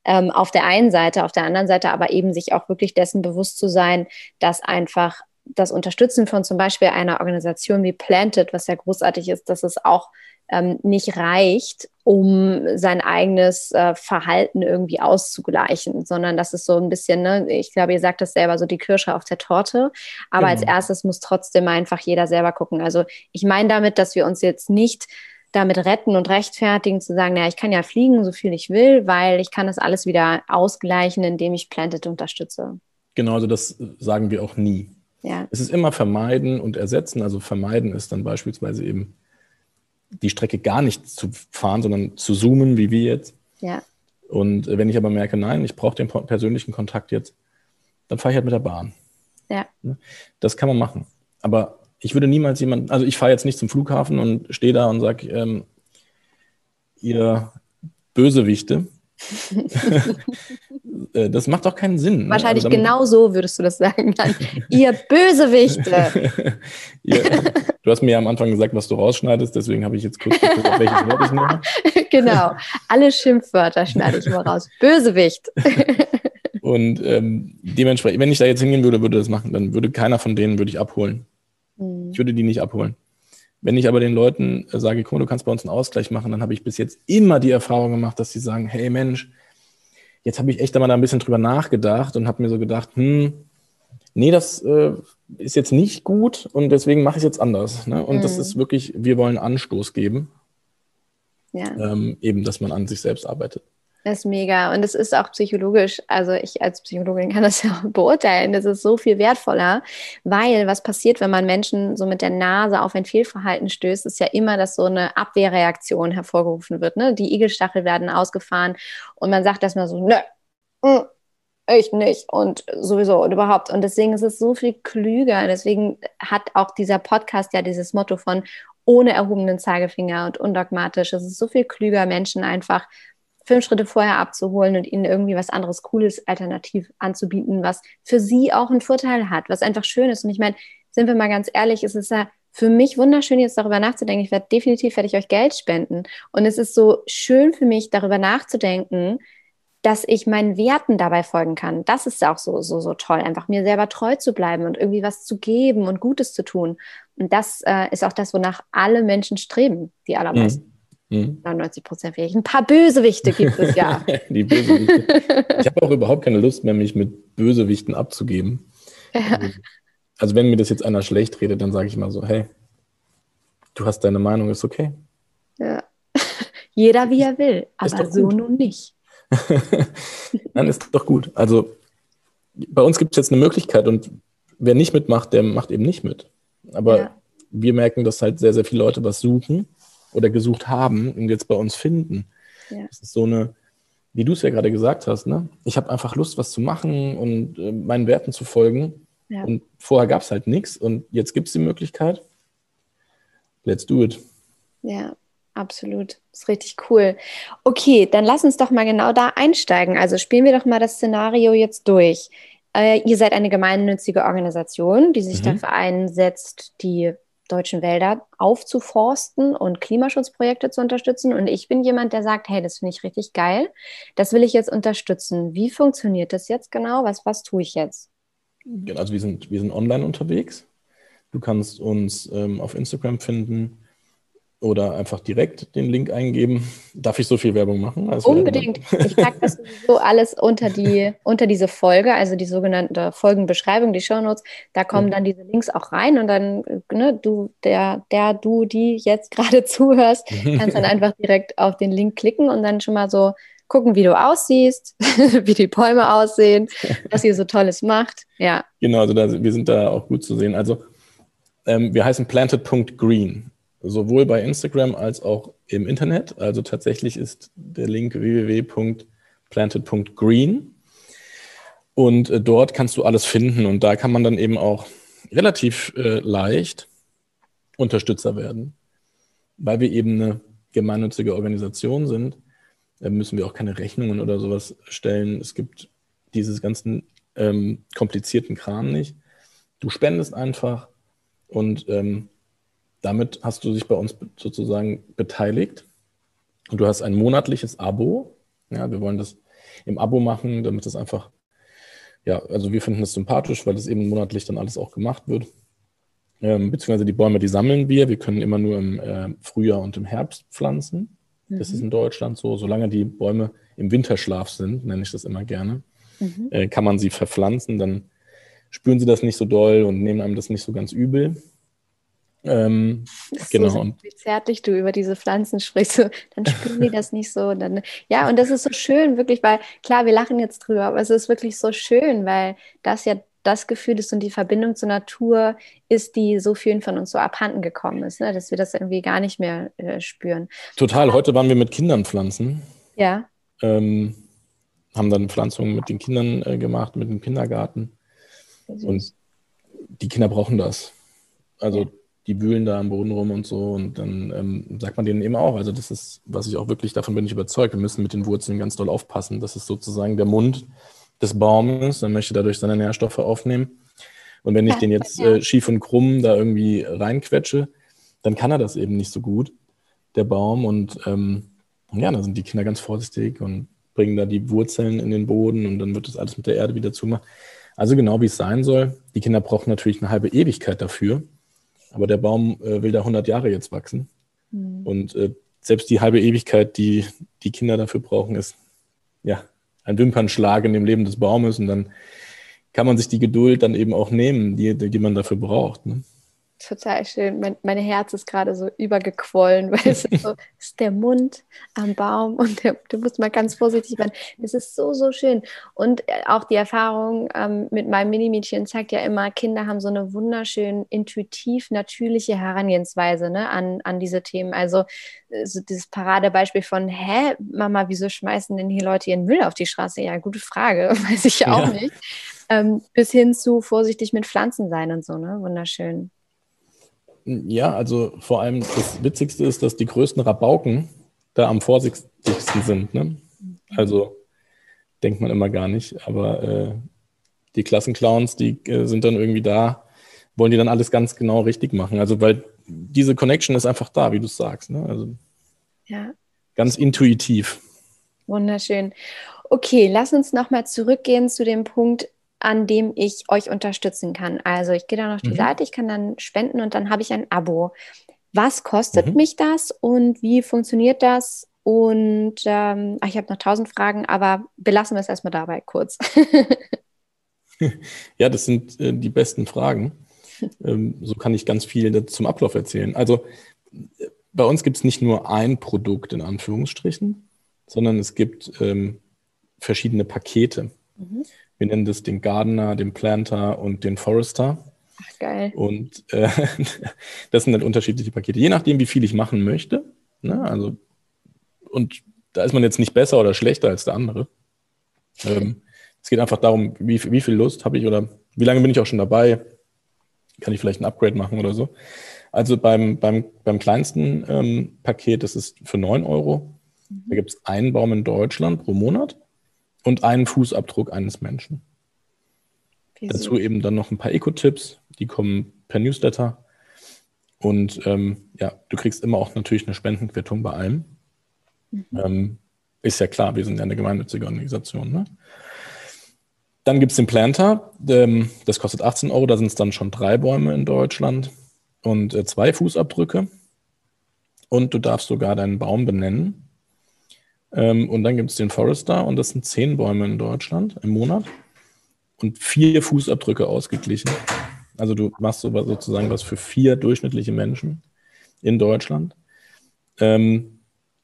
Ähm, auf der einen Seite, auf der anderen Seite aber eben sich auch wirklich dessen bewusst zu sein, dass einfach das Unterstützen von zum Beispiel einer Organisation wie Planted, was ja großartig ist, dass es auch ähm, nicht reicht, um sein eigenes äh, Verhalten irgendwie auszugleichen, sondern das ist so ein bisschen, ne, ich glaube, ihr sagt das selber, so die Kirsche auf der Torte. Aber genau. als erstes muss trotzdem einfach jeder selber gucken. Also ich meine damit, dass wir uns jetzt nicht damit retten und rechtfertigen, zu sagen, naja, ich kann ja fliegen, so viel ich will, weil ich kann das alles wieder ausgleichen, indem ich Planted unterstütze. Genau, also das sagen wir auch nie. Ja. Es ist immer vermeiden und ersetzen. Also vermeiden ist dann beispielsweise eben die Strecke gar nicht zu fahren, sondern zu zoomen, wie wir jetzt. Ja. Und wenn ich aber merke, nein, ich brauche den persönlichen Kontakt jetzt, dann fahre ich halt mit der Bahn. Ja. Ne? Das kann man machen. Aber ich würde niemals jemanden, also ich fahre jetzt nicht zum Flughafen und stehe da und sage, ähm, ihr Bösewichte, das macht doch keinen Sinn. Ne? Wahrscheinlich also genau so würdest du das sagen. Dann. Ihr Bösewichte. ja, du hast mir ja am Anfang gesagt, was du rausschneidest, deswegen habe ich jetzt kurz geguckt, welches Wort ich nehme. genau. Alle Schimpfwörter schneide ich immer raus. Bösewicht. Und ähm, dementsprechend, wenn ich da jetzt hingehen würde, würde das machen, dann würde keiner von denen würde ich abholen. Mhm. Ich würde die nicht abholen. Wenn ich aber den Leuten äh, sage, mal, du kannst bei uns einen Ausgleich machen, dann habe ich bis jetzt immer die Erfahrung gemacht, dass sie sagen, hey Mensch, jetzt habe ich echt einmal da ein bisschen drüber nachgedacht und habe mir so gedacht, hm, nee, das äh, ist jetzt nicht gut und deswegen mache ich es jetzt anders. Ne? Und mhm. das ist wirklich, wir wollen Anstoß geben. Ja. Ähm, eben, dass man an sich selbst arbeitet. Das ist mega. Und es ist auch psychologisch, also ich als Psychologin kann das ja beurteilen, das ist so viel wertvoller, weil was passiert, wenn man Menschen so mit der Nase auf ein Fehlverhalten stößt, ist ja immer, dass so eine Abwehrreaktion hervorgerufen wird. Ne? Die Igelstachel werden ausgefahren und man sagt erstmal so, nö, mm, ich nicht und sowieso und überhaupt. Und deswegen ist es so viel klüger. Deswegen hat auch dieser Podcast ja dieses Motto von ohne erhobenen Zeigefinger und undogmatisch. Es ist so viel klüger, Menschen einfach fünf Schritte vorher abzuholen und ihnen irgendwie was anderes Cooles alternativ anzubieten, was für sie auch einen Vorteil hat, was einfach schön ist. Und ich meine, sind wir mal ganz ehrlich, es ist ja für mich wunderschön, jetzt darüber nachzudenken. Ich werde definitiv werde ich euch Geld spenden. Und es ist so schön für mich, darüber nachzudenken, dass ich meinen Werten dabei folgen kann. Das ist auch so, so, so toll, einfach mir selber treu zu bleiben und irgendwie was zu geben und Gutes zu tun. Und das äh, ist auch das, wonach alle Menschen streben, die allermeisten. Mhm. Hm. 99 Prozent vielleicht. Ein paar Bösewichte gibt es ja. die Bösewichte. Ich habe auch überhaupt keine Lust mehr, mich mit Bösewichten abzugeben. Ja. Also wenn mir das jetzt einer schlecht redet, dann sage ich mal so, hey, du hast deine Meinung, ist okay. Ja. Jeder wie er will, aber so nun nicht. dann ist doch gut. Also bei uns gibt es jetzt eine Möglichkeit und wer nicht mitmacht, der macht eben nicht mit. Aber ja. wir merken, dass halt sehr, sehr viele Leute was suchen oder gesucht haben und jetzt bei uns finden. Ja. Das ist so eine, wie du es ja gerade gesagt hast, ne? ich habe einfach Lust, was zu machen und äh, meinen Werten zu folgen. Ja. Und vorher gab es halt nichts und jetzt gibt es die Möglichkeit. Let's do it. Ja, absolut. Das ist richtig cool. Okay, dann lass uns doch mal genau da einsteigen. Also spielen wir doch mal das Szenario jetzt durch. Äh, ihr seid eine gemeinnützige Organisation, die sich mhm. dafür einsetzt, die deutschen Wälder aufzuforsten und Klimaschutzprojekte zu unterstützen. Und ich bin jemand, der sagt, hey, das finde ich richtig geil. Das will ich jetzt unterstützen. Wie funktioniert das jetzt genau? Was, was tue ich jetzt? Genau, also wir sind, wir sind online unterwegs. Du kannst uns ähm, auf Instagram finden oder einfach direkt den Link eingeben. Darf ich so viel Werbung machen? Also Unbedingt. Ich packe das sowieso alles unter, die, unter diese Folge, also die sogenannte Folgenbeschreibung, die Shownotes. Da kommen dann diese Links auch rein und dann, ne, du, der, der, du, die jetzt gerade zuhörst, kannst dann einfach direkt auf den Link klicken und dann schon mal so gucken, wie du aussiehst, wie die Bäume aussehen, was ihr so Tolles macht. Ja. Genau, also da, wir sind da auch gut zu sehen. Also ähm, wir heißen planted.green sowohl bei Instagram als auch im Internet. Also tatsächlich ist der Link www.planted.green. Und äh, dort kannst du alles finden und da kann man dann eben auch relativ äh, leicht Unterstützer werden. Weil wir eben eine gemeinnützige Organisation sind, äh, müssen wir auch keine Rechnungen oder sowas stellen. Es gibt dieses ganzen ähm, komplizierten Kram nicht. Du spendest einfach und ähm, damit hast du dich bei uns sozusagen beteiligt und du hast ein monatliches Abo. Ja, wir wollen das im Abo machen, damit das einfach, ja, also wir finden das sympathisch, weil das eben monatlich dann alles auch gemacht wird. Ähm, beziehungsweise die Bäume, die sammeln wir. Wir können immer nur im äh, Frühjahr und im Herbst pflanzen. Mhm. Das ist in Deutschland so. Solange die Bäume im Winterschlaf sind, nenne ich das immer gerne, mhm. äh, kann man sie verpflanzen. Dann spüren sie das nicht so doll und nehmen einem das nicht so ganz übel. Ähm, genau. So wie zärtlich du über diese Pflanzen sprichst, dann spüren die das nicht so. Dann, ja, und das ist so schön, wirklich, weil klar, wir lachen jetzt drüber, aber es ist wirklich so schön, weil das ja das Gefühl ist und die Verbindung zur Natur ist, die so vielen von uns so abhanden gekommen ist, ne? dass wir das irgendwie gar nicht mehr äh, spüren. Total. Heute waren wir mit Kindern pflanzen. Ja. Ähm, haben dann Pflanzungen mit den Kindern äh, gemacht, mit dem Kindergarten. Und die Kinder brauchen das. Also die wühlen da am Boden rum und so. Und dann ähm, sagt man denen eben auch, also das ist, was ich auch wirklich, davon bin ich überzeugt, wir müssen mit den Wurzeln ganz doll aufpassen. Das ist sozusagen der Mund des Baumes, dann möchte dadurch seine Nährstoffe aufnehmen. Und wenn ich den jetzt äh, schief und krumm da irgendwie reinquetsche, dann kann er das eben nicht so gut, der Baum. Und ähm, ja, da sind die Kinder ganz vorsichtig und bringen da die Wurzeln in den Boden und dann wird das alles mit der Erde wieder zumachen. Also genau wie es sein soll. Die Kinder brauchen natürlich eine halbe Ewigkeit dafür, aber der Baum äh, will da 100 Jahre jetzt wachsen. Mhm. Und äh, selbst die halbe Ewigkeit, die die Kinder dafür brauchen, ist ja ein Wimpernschlag in dem Leben des Baumes und dann kann man sich die Geduld dann eben auch nehmen, die, die man dafür braucht. Ne? Total schön. Mein, mein Herz ist gerade so übergequollen, weil es ist, so, ist der Mund am Baum und der, du musst mal ganz vorsichtig werden. Es ist so, so schön. Und äh, auch die Erfahrung ähm, mit meinem Minimädchen zeigt ja immer, Kinder haben so eine wunderschön intuitiv natürliche Herangehensweise ne, an, an diese Themen. Also äh, so dieses Paradebeispiel von, hä, Mama, wieso schmeißen denn hier Leute ihren Müll auf die Straße? Ja, gute Frage, weiß ich ja auch nicht. Ähm, bis hin zu vorsichtig mit Pflanzen sein und so, ne? Wunderschön. Ja, also vor allem das Witzigste ist, dass die größten Rabauken da am vorsichtigsten sind. Ne? Also denkt man immer gar nicht, aber äh, die Klassenclowns, die äh, sind dann irgendwie da, wollen die dann alles ganz genau richtig machen. Also weil diese Connection ist einfach da, wie du es sagst. Ne? Also ja. ganz intuitiv. Wunderschön. Okay, lass uns nochmal zurückgehen zu dem Punkt, an dem ich euch unterstützen kann. Also ich gehe dann auf die mhm. Seite, ich kann dann spenden und dann habe ich ein Abo. Was kostet mhm. mich das und wie funktioniert das? Und ähm, ach, ich habe noch tausend Fragen, aber belassen wir es erstmal dabei kurz. ja, das sind äh, die besten Fragen. Ähm, so kann ich ganz viel zum Ablauf erzählen. Also bei uns gibt es nicht nur ein Produkt in Anführungsstrichen, sondern es gibt ähm, verschiedene Pakete. Mhm. Wir nennen das den Gardener, den Planter und den Forester. Ach, geil. Und äh, das sind halt unterschiedliche Pakete, je nachdem, wie viel ich machen möchte. Ne? Also, und da ist man jetzt nicht besser oder schlechter als der andere. Ähm, es geht einfach darum, wie, wie viel Lust habe ich oder wie lange bin ich auch schon dabei. Kann ich vielleicht ein Upgrade machen oder so. Also beim, beim, beim kleinsten ähm, Paket, das ist für 9 Euro. Da gibt es einen Baum in Deutschland pro Monat und einen Fußabdruck eines Menschen. Wie Dazu eben dann noch ein paar Eco-Tipps, die kommen per Newsletter. Und ähm, ja, du kriegst immer auch natürlich eine Spendenquittung bei allem. Mhm. Ähm, ist ja klar, wir sind ja eine gemeinnützige Organisation. Ne? Dann gibt es den Planter, ähm, das kostet 18 Euro, da sind es dann schon drei Bäume in Deutschland und äh, zwei Fußabdrücke. Und du darfst sogar deinen Baum benennen. Ähm, und dann gibt es den Forester und das sind zehn Bäume in Deutschland im Monat und vier Fußabdrücke ausgeglichen. Also du machst sozusagen was für vier durchschnittliche Menschen in Deutschland. Ähm,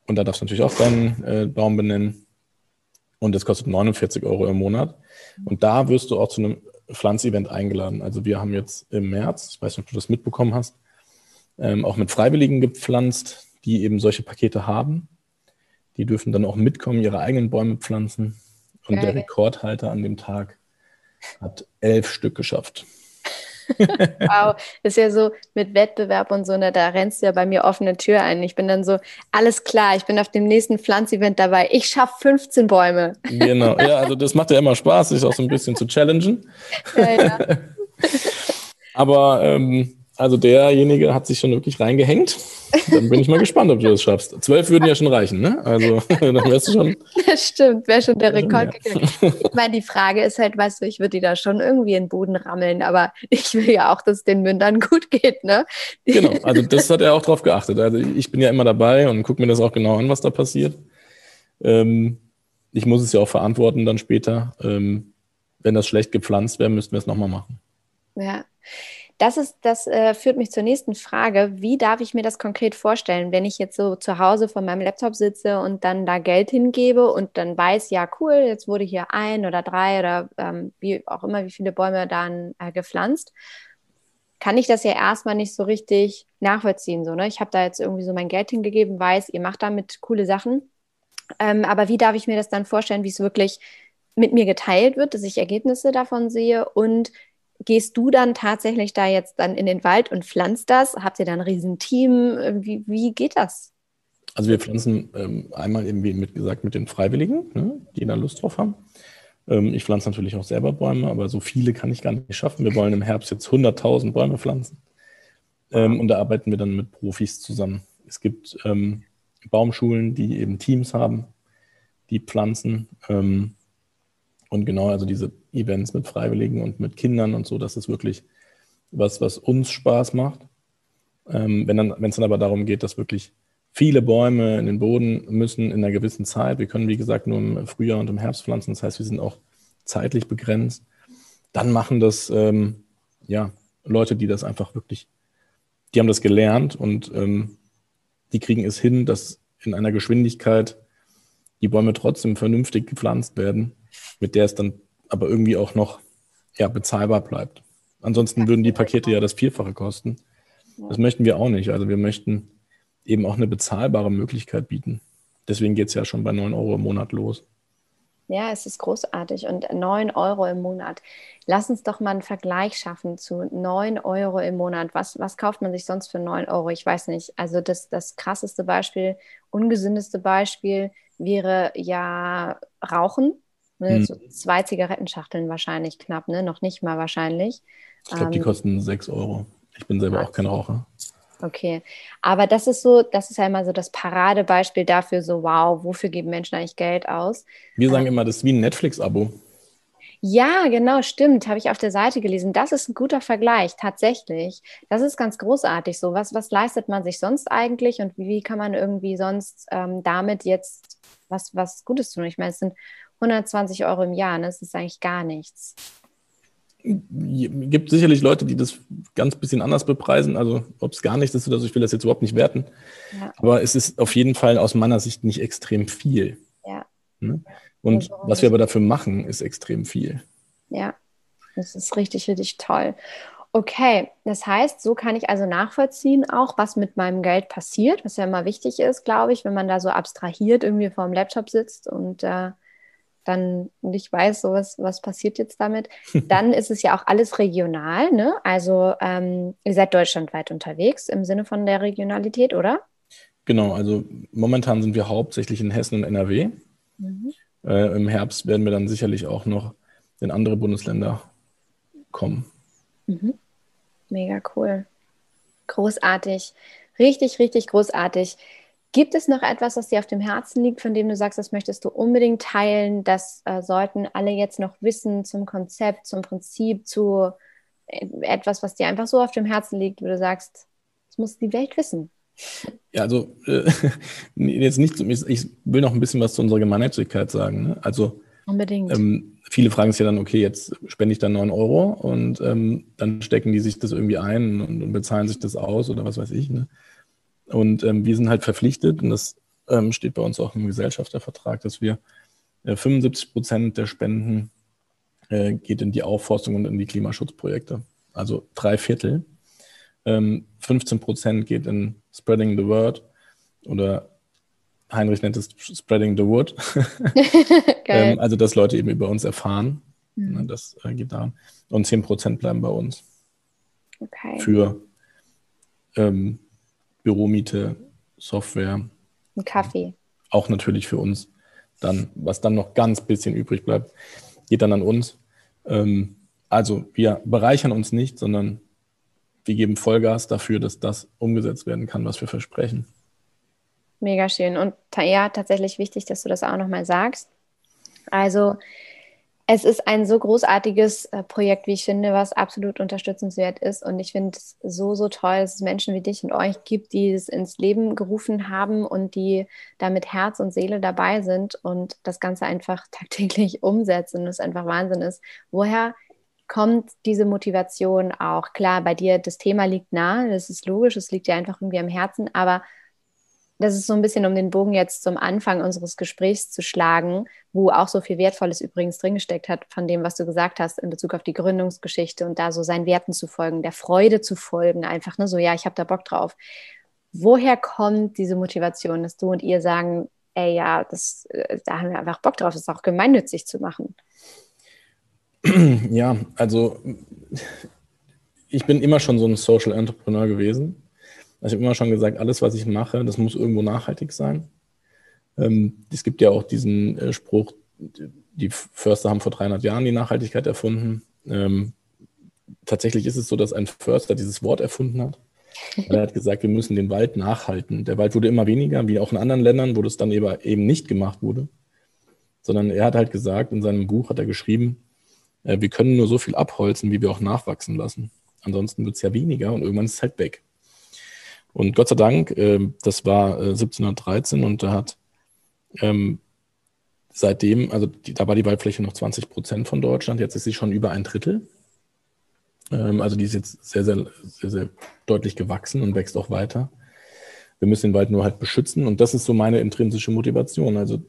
und da darfst du natürlich auch deinen äh, Baum benennen. Und das kostet 49 Euro im Monat. Und da wirst du auch zu einem Pflanzevent eingeladen. Also wir haben jetzt im März, ich weiß nicht, ob du das mitbekommen hast, ähm, auch mit Freiwilligen gepflanzt, die eben solche Pakete haben. Die dürfen dann auch mitkommen, ihre eigenen Bäume pflanzen. Und Geil. der Rekordhalter an dem Tag hat elf Stück geschafft. wow, ist ja so mit Wettbewerb und so, ne, da rennst du ja bei mir offene Tür ein. Ich bin dann so, alles klar, ich bin auf dem nächsten Pflanzevent dabei. Ich schaffe 15 Bäume. genau, ja, also das macht ja immer Spaß, sich auch so ein bisschen zu challengen. Ja, ja. Aber ähm, also derjenige hat sich schon wirklich reingehängt. Dann bin ich mal gespannt, ob du das schaffst. Zwölf würden ja schon reichen, ne? Also dann wärst du schon. Das stimmt, wäre schon der Rekord ja. Ich meine, die Frage ist halt, weißt du, ich würde die da schon irgendwie in den Boden rammeln, aber ich will ja auch, dass es den Mündern gut geht, ne? Genau, also das hat er auch drauf geachtet. Also ich bin ja immer dabei und gucke mir das auch genau an, was da passiert. Ähm, ich muss es ja auch verantworten dann später. Ähm, wenn das schlecht gepflanzt wäre, müssten wir es nochmal machen. Ja. Das, ist, das äh, führt mich zur nächsten Frage. Wie darf ich mir das konkret vorstellen, wenn ich jetzt so zu Hause vor meinem Laptop sitze und dann da Geld hingebe und dann weiß, ja, cool, jetzt wurde hier ein oder drei oder ähm, wie auch immer, wie viele Bäume dann äh, gepflanzt? Kann ich das ja erstmal nicht so richtig nachvollziehen. So, ne? Ich habe da jetzt irgendwie so mein Geld hingegeben, weiß, ihr macht damit coole Sachen. Ähm, aber wie darf ich mir das dann vorstellen, wie es wirklich mit mir geteilt wird, dass ich Ergebnisse davon sehe und gehst du dann tatsächlich da jetzt dann in den Wald und pflanzt das? Habt ihr da ein Riesenteam? Wie, wie geht das? Also wir pflanzen ähm, einmal eben, wie mit gesagt, mit den Freiwilligen, ne, die da Lust drauf haben. Ähm, ich pflanze natürlich auch selber Bäume, aber so viele kann ich gar nicht schaffen. Wir wollen im Herbst jetzt 100.000 Bäume pflanzen. Ähm, und da arbeiten wir dann mit Profis zusammen. Es gibt ähm, Baumschulen, die eben Teams haben, die pflanzen. Ähm, und genau, also diese Events mit Freiwilligen und mit Kindern und so, das ist wirklich was, was uns Spaß macht. Ähm, wenn dann, es dann aber darum geht, dass wirklich viele Bäume in den Boden müssen in einer gewissen Zeit. Wir können, wie gesagt, nur im Frühjahr und im Herbst pflanzen. Das heißt, wir sind auch zeitlich begrenzt. Dann machen das ähm, ja, Leute, die das einfach wirklich, die haben das gelernt und ähm, die kriegen es hin, dass in einer Geschwindigkeit die Bäume trotzdem vernünftig gepflanzt werden, mit der es dann aber irgendwie auch noch ja, bezahlbar bleibt. Ansonsten würden die Pakete ja das Vierfache kosten. Das möchten wir auch nicht. Also wir möchten eben auch eine bezahlbare Möglichkeit bieten. Deswegen geht es ja schon bei 9 Euro im Monat los. Ja, es ist großartig. Und 9 Euro im Monat. Lass uns doch mal einen Vergleich schaffen zu 9 Euro im Monat. Was, was kauft man sich sonst für 9 Euro? Ich weiß nicht. Also das, das krasseste Beispiel, ungesündeste Beispiel wäre ja Rauchen. Ne? Hm. So zwei Zigarettenschachteln wahrscheinlich knapp, ne? noch nicht mal wahrscheinlich. Ich glaube, die ähm, kosten 6 Euro. Ich bin selber auch kein Raucher. Okay, aber das ist so, das ist ja immer so das Paradebeispiel dafür, so wow, wofür geben Menschen eigentlich Geld aus? Wir sagen ähm, immer, das ist wie ein Netflix-Abo. Ja, genau, stimmt, habe ich auf der Seite gelesen. Das ist ein guter Vergleich, tatsächlich. Das ist ganz großartig so. Was, was leistet man sich sonst eigentlich und wie kann man irgendwie sonst ähm, damit jetzt was, was Gutes tun? Ich meine, es sind 120 Euro im Jahr, ne? das ist eigentlich gar nichts gibt sicherlich Leute, die das ganz bisschen anders bepreisen. Also ob es gar nichts ist oder so, ich will das jetzt überhaupt nicht werten. Ja. Aber es ist auf jeden Fall aus meiner Sicht nicht extrem viel. Ja. Ne? Und also, was wir aber dafür machen, ist extrem viel. Ja, das ist richtig, richtig toll. Okay, das heißt, so kann ich also nachvollziehen auch, was mit meinem Geld passiert, was ja immer wichtig ist, glaube ich, wenn man da so abstrahiert irgendwie vor dem Laptop sitzt und äh, dann nicht weiß, so was, was passiert jetzt damit, dann ist es ja auch alles regional. Ne? Also ähm, ihr seid deutschlandweit unterwegs im Sinne von der Regionalität, oder? Genau, also momentan sind wir hauptsächlich in Hessen und NRW. Mhm. Äh, Im Herbst werden wir dann sicherlich auch noch in andere Bundesländer kommen. Mhm. Mega cool. Großartig. Richtig, richtig großartig. Gibt es noch etwas, was dir auf dem Herzen liegt, von dem du sagst, das möchtest du unbedingt teilen? Das äh, sollten alle jetzt noch wissen zum Konzept, zum Prinzip, zu äh, etwas, was dir einfach so auf dem Herzen liegt, wo du sagst, das muss die Welt wissen. Ja, also äh, jetzt nicht, ich will noch ein bisschen was zu unserer Gemeinnützigkeit sagen. Ne? Also unbedingt. Ähm, viele fragen sich ja dann, okay, jetzt spende ich dann 9 Euro und ähm, dann stecken die sich das irgendwie ein und, und, bezahlen sich das aus oder was weiß ich. Ne? Und ähm, wir sind halt verpflichtet, und das ähm, steht bei uns auch im Gesellschaftervertrag, dass wir äh, 75 Prozent der Spenden äh, geht in die Aufforstung und in die Klimaschutzprojekte. Also drei Viertel. Ähm, 15 Prozent geht in Spreading the Word oder Heinrich nennt es Spreading the Wood. ähm, also, dass Leute eben über uns erfahren. Mhm. Das äh, geht daran. Und 10 Prozent bleiben bei uns. Okay. Für ähm, Büromiete, Software. Ein Kaffee. Auch natürlich für uns. Dann, was dann noch ganz bisschen übrig bleibt, geht dann an uns. Ähm, also wir bereichern uns nicht, sondern wir geben Vollgas dafür, dass das umgesetzt werden kann, was wir versprechen. Mega schön. Und ja, tatsächlich wichtig, dass du das auch nochmal sagst. Also es ist ein so großartiges äh, Projekt, wie ich finde, was absolut unterstützenswert ist. Und ich finde es so, so toll, dass es Menschen wie dich und euch gibt, die es ins Leben gerufen haben und die da mit Herz und Seele dabei sind und das Ganze einfach tagtäglich umsetzen und es einfach Wahnsinn ist. Woher kommt diese Motivation auch? Klar, bei dir, das Thema liegt nahe, das ist logisch, es liegt dir einfach irgendwie am Herzen, aber das ist so ein bisschen, um den Bogen jetzt zum Anfang unseres Gesprächs zu schlagen, wo auch so viel Wertvolles übrigens drin gesteckt hat von dem, was du gesagt hast in Bezug auf die Gründungsgeschichte und da so seinen Werten zu folgen, der Freude zu folgen, einfach ne, so, ja, ich habe da Bock drauf. Woher kommt diese Motivation, dass du und ihr sagen, ey, ja, das, äh, da haben wir einfach Bock drauf, das auch gemeinnützig zu machen? Ja, also ich bin immer schon so ein Social Entrepreneur gewesen. Also ich habe immer schon gesagt, alles, was ich mache, das muss irgendwo nachhaltig sein. Ähm, es gibt ja auch diesen äh, Spruch, die Förster haben vor 300 Jahren die Nachhaltigkeit erfunden. Ähm, tatsächlich ist es so, dass ein Förster dieses Wort erfunden hat. Er hat gesagt, wir müssen den Wald nachhalten. Der Wald wurde immer weniger, wie auch in anderen Ländern, wo das dann eben nicht gemacht wurde. Sondern er hat halt gesagt, in seinem Buch hat er geschrieben, äh, wir können nur so viel abholzen, wie wir auch nachwachsen lassen. Ansonsten wird es ja weniger und irgendwann ist es halt weg. Und Gott sei Dank, äh, das war 1713 und da hat ähm, seitdem, also die, da war die Waldfläche noch 20 Prozent von Deutschland, jetzt ist sie schon über ein Drittel. Ähm, also die ist jetzt sehr, sehr, sehr, sehr deutlich gewachsen und wächst auch weiter. Wir müssen den Wald nur halt beschützen und das ist so meine intrinsische Motivation. Also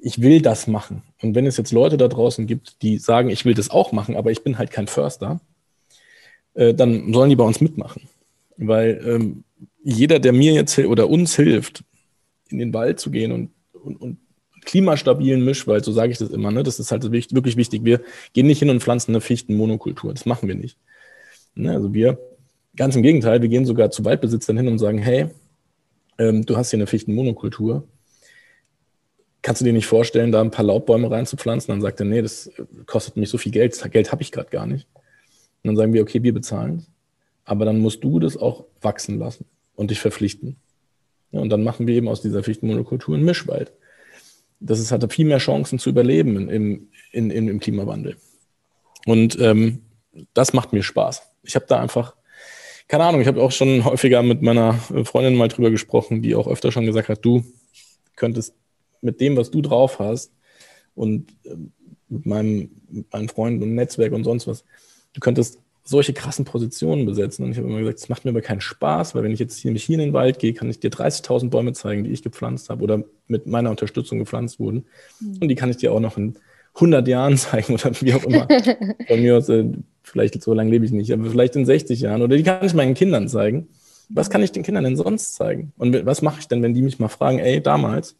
ich will das machen. Und wenn es jetzt Leute da draußen gibt, die sagen, ich will das auch machen, aber ich bin halt kein Förster, äh, dann sollen die bei uns mitmachen. Weil ähm, jeder, der mir jetzt oder uns hilft, in den Wald zu gehen und, und, und klimastabilen Mischwald, so sage ich das immer, ne? das ist halt wirklich wichtig. Wir gehen nicht hin und pflanzen eine Fichtenmonokultur, das machen wir nicht. Ne? Also wir, ganz im Gegenteil, wir gehen sogar zu Waldbesitzern hin und sagen, hey, ähm, du hast hier eine Fichtenmonokultur, kannst du dir nicht vorstellen, da ein paar Laubbäume reinzupflanzen? Dann sagt er, nee, das kostet mich so viel Geld, Geld habe ich gerade gar nicht. Und dann sagen wir, okay, wir bezahlen es, aber dann musst du das auch wachsen lassen und dich verpflichten. Ja, und dann machen wir eben aus dieser Fichtenmonokultur einen Mischwald das ist, hat viel mehr Chancen zu überleben im, in, in, im Klimawandel. Und ähm, das macht mir Spaß. Ich habe da einfach, keine Ahnung, ich habe auch schon häufiger mit meiner Freundin mal drüber gesprochen, die auch öfter schon gesagt hat, du könntest mit dem, was du drauf hast und äh, mit meinem, mit meinen Freunden und Netzwerk und sonst was, du könntest solche krassen Positionen besetzen. Und ich habe immer gesagt, es macht mir aber keinen Spaß, weil wenn ich jetzt hier, mich hier in den Wald gehe, kann ich dir 30.000 Bäume zeigen, die ich gepflanzt habe oder mit meiner Unterstützung gepflanzt wurden. Mhm. Und die kann ich dir auch noch in 100 Jahren zeigen oder wie auch immer. Bei mir aus, äh, vielleicht so lange lebe ich nicht, aber vielleicht in 60 Jahren. Oder die kann ich meinen Kindern zeigen. Was kann ich den Kindern denn sonst zeigen? Und was mache ich denn, wenn die mich mal fragen, ey, damals,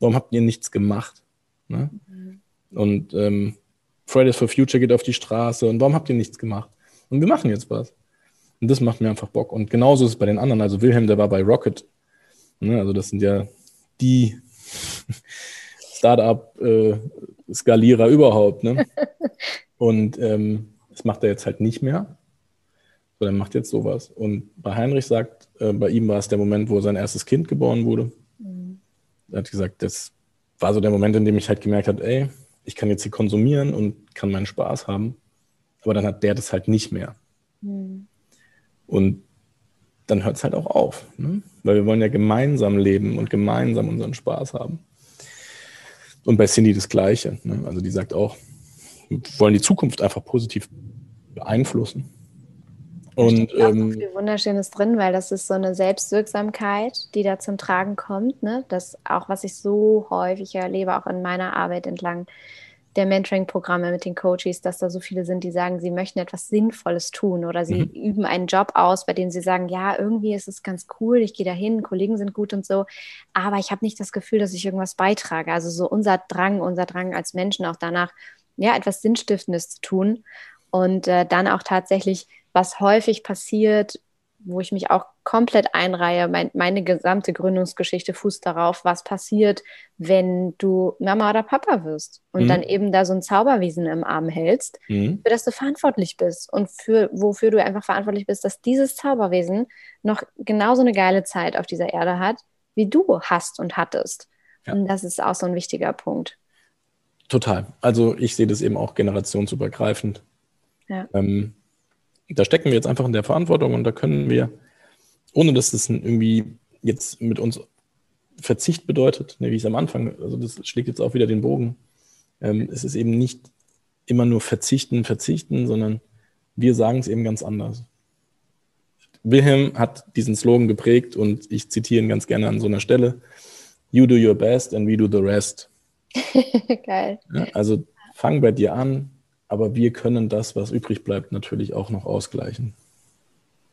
warum habt ihr nichts gemacht? Ne? Mhm. Und ähm, Fridays for Future geht auf die Straße und warum habt ihr nichts gemacht? Und wir machen jetzt was. Und das macht mir einfach Bock. Und genauso ist es bei den anderen. Also Wilhelm, der war bei Rocket. Ne? Also das sind ja die Startup-Skalierer äh, überhaupt. Ne? Und ähm, das macht er jetzt halt nicht mehr. Sondern macht jetzt sowas. Und bei Heinrich sagt, äh, bei ihm war es der Moment, wo sein erstes Kind geboren wurde. Mhm. Er hat gesagt, das war so der Moment, in dem ich halt gemerkt habe, ey, ich kann jetzt hier konsumieren und kann meinen Spaß haben aber dann hat der das halt nicht mehr. Mhm. Und dann hört es halt auch auf, ne? weil wir wollen ja gemeinsam leben und gemeinsam unseren Spaß haben. Und bei Cindy das Gleiche. Ne? Also die sagt auch, wir wollen die Zukunft einfach positiv beeinflussen. Und da ähm, so viel Wunderschönes drin, weil das ist so eine Selbstwirksamkeit, die da zum Tragen kommt. Ne? Das auch, was ich so häufig erlebe, auch in meiner Arbeit entlang der Mentoring-Programme mit den Coaches, dass da so viele sind, die sagen, sie möchten etwas Sinnvolles tun oder sie mhm. üben einen Job aus, bei dem sie sagen, ja, irgendwie ist es ganz cool, ich gehe da hin, Kollegen sind gut und so, aber ich habe nicht das Gefühl, dass ich irgendwas beitrage. Also so unser Drang, unser Drang als Menschen auch danach, ja, etwas Sinnstiftendes zu tun und äh, dann auch tatsächlich, was häufig passiert, wo ich mich auch komplett einreihe. Mein, meine gesamte Gründungsgeschichte fußt darauf, was passiert, wenn du Mama oder Papa wirst und mhm. dann eben da so ein Zauberwesen im Arm hältst, mhm. für das du verantwortlich bist und für wofür du einfach verantwortlich bist, dass dieses Zauberwesen noch genauso eine geile Zeit auf dieser Erde hat, wie du hast und hattest. Ja. Und das ist auch so ein wichtiger Punkt. Total. Also ich sehe das eben auch generationsübergreifend. Ja. Ähm, da stecken wir jetzt einfach in der Verantwortung und da können wir, ohne dass das irgendwie jetzt mit uns Verzicht bedeutet, ne, wie ich es am Anfang, also das schlägt jetzt auch wieder den Bogen. Ähm, es ist eben nicht immer nur verzichten, verzichten, sondern wir sagen es eben ganz anders. Wilhelm hat diesen Slogan geprägt und ich zitiere ihn ganz gerne an so einer Stelle. You do your best and we do the rest. Geil. Ja, also fang bei dir an, aber wir können das, was übrig bleibt, natürlich auch noch ausgleichen.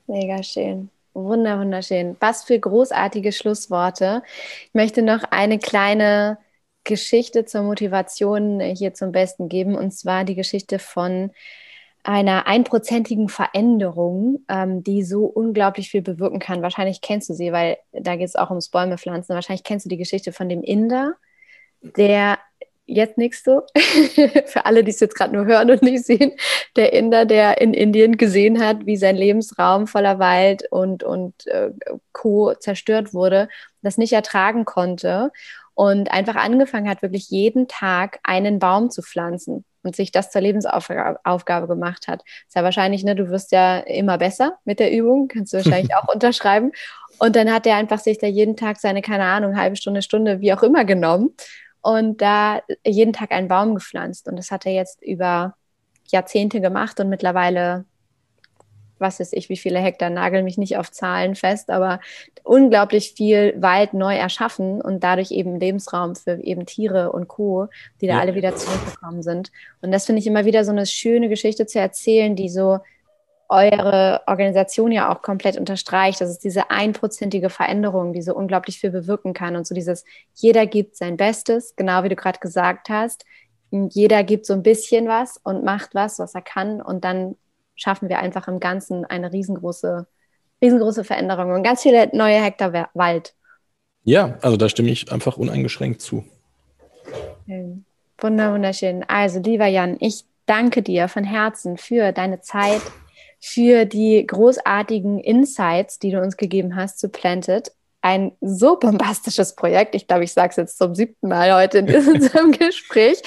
Mega schön. Wunder, wunderschön. Was für großartige Schlussworte. Ich möchte noch eine kleine Geschichte zur Motivation hier zum Besten geben, und zwar die Geschichte von einer einprozentigen Veränderung, ähm, die so unglaublich viel bewirken kann. Wahrscheinlich kennst du sie, weil da geht es auch ums Bäume pflanzen. Wahrscheinlich kennst du die Geschichte von dem Inder, der jetzt nichts so, für alle, die es jetzt gerade nur hören und nicht sehen, der Inder, der in Indien gesehen hat, wie sein Lebensraum voller Wald und, und äh, Co. zerstört wurde, das nicht ertragen konnte und einfach angefangen hat, wirklich jeden Tag einen Baum zu pflanzen und sich das zur Lebensaufgabe gemacht hat. Ist ja wahrscheinlich, ne, du wirst ja immer besser mit der Übung, kannst du wahrscheinlich auch unterschreiben. Und dann hat er einfach sich da jeden Tag seine, keine Ahnung, halbe Stunde, Stunde, wie auch immer genommen und da jeden Tag einen Baum gepflanzt. Und das hat er jetzt über Jahrzehnte gemacht und mittlerweile, was weiß ich, wie viele Hektar, nagel mich nicht auf Zahlen fest, aber unglaublich viel Wald neu erschaffen und dadurch eben Lebensraum für eben Tiere und Co., die da ja. alle wieder zurückgekommen sind. Und das finde ich immer wieder so eine schöne Geschichte zu erzählen, die so eure Organisation ja auch komplett unterstreicht, dass es diese einprozentige Veränderung, die so unglaublich viel bewirken kann und so dieses, jeder gibt sein Bestes, genau wie du gerade gesagt hast, jeder gibt so ein bisschen was und macht was, was er kann und dann schaffen wir einfach im Ganzen eine riesengroße, riesengroße Veränderung und ganz viele neue Hektar Wald. Ja, also da stimme ich einfach uneingeschränkt zu. wunderschön. Also, lieber Jan, ich danke dir von Herzen für deine Zeit, für die großartigen Insights, die du uns gegeben hast zu Planted. Ein so bombastisches Projekt. Ich glaube, ich sage es jetzt zum siebten Mal heute in diesem Gespräch.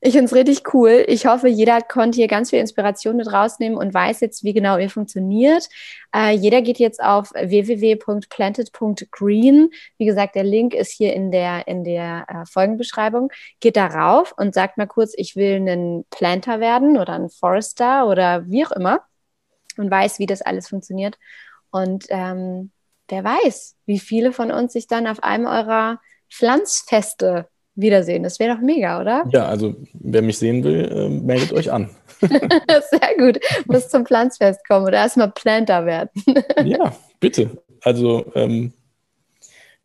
Ich finde es richtig cool. Ich hoffe, jeder konnte hier ganz viel Inspiration mit rausnehmen und weiß jetzt, wie genau ihr funktioniert. Äh, jeder geht jetzt auf www.planted.green. Wie gesagt, der Link ist hier in der, in der äh, Folgenbeschreibung. Geht darauf und sagt mal kurz, ich will einen Planter werden oder ein Forester oder wie auch immer und weiß, wie das alles funktioniert. Und ähm, wer weiß, wie viele von uns sich dann auf einem eurer Pflanzfeste wiedersehen. Das wäre doch mega, oder? Ja, also wer mich sehen will, äh, meldet euch an. Sehr gut. Muss zum Pflanzfest kommen oder erstmal Planter werden. ja, bitte. Also ähm,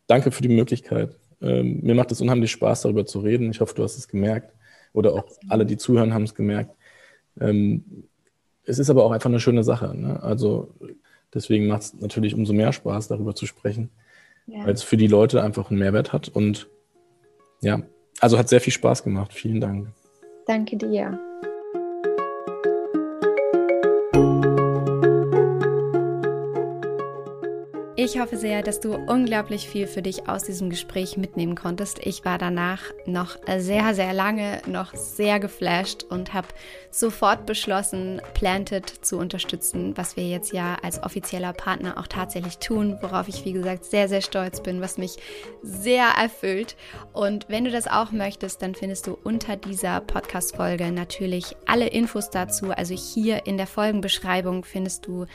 danke für die Möglichkeit. Ähm, mir macht es unheimlich Spaß, darüber zu reden. Ich hoffe, du hast es gemerkt. Oder auch alle, die zuhören, haben es gemerkt. Ähm, es ist aber auch einfach eine schöne Sache. Ne? Also deswegen macht es natürlich umso mehr Spaß, darüber zu sprechen, ja. weil es für die Leute einfach einen Mehrwert hat. Und ja, also hat sehr viel Spaß gemacht. Vielen Dank. Danke dir. Ich hoffe sehr, dass du unglaublich viel für dich aus diesem Gespräch mitnehmen konntest. Ich war danach noch sehr, sehr lange noch sehr geflasht und habe sofort beschlossen, Planted zu unterstützen, was wir jetzt ja als offizieller Partner auch tatsächlich tun, worauf ich, wie gesagt, sehr, sehr stolz bin, was mich sehr erfüllt. Und wenn du das auch möchtest, dann findest du unter dieser Podcast-Folge natürlich alle Infos dazu. Also hier in der Folgenbeschreibung findest du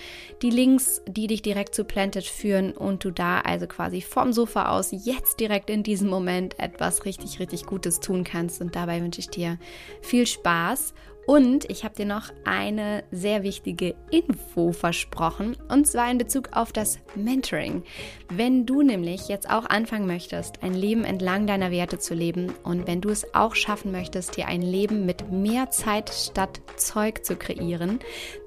die Links, die dich direkt zu Planted führen führen und du da also quasi vom Sofa aus jetzt direkt in diesem Moment etwas richtig, richtig Gutes tun kannst. Und dabei wünsche ich dir viel Spaß und ich habe dir noch eine sehr wichtige Info versprochen, und zwar in Bezug auf das Mentoring. Wenn du nämlich jetzt auch anfangen möchtest, ein Leben entlang deiner Werte zu leben und wenn du es auch schaffen möchtest, dir ein Leben mit mehr Zeit statt Zeug zu kreieren,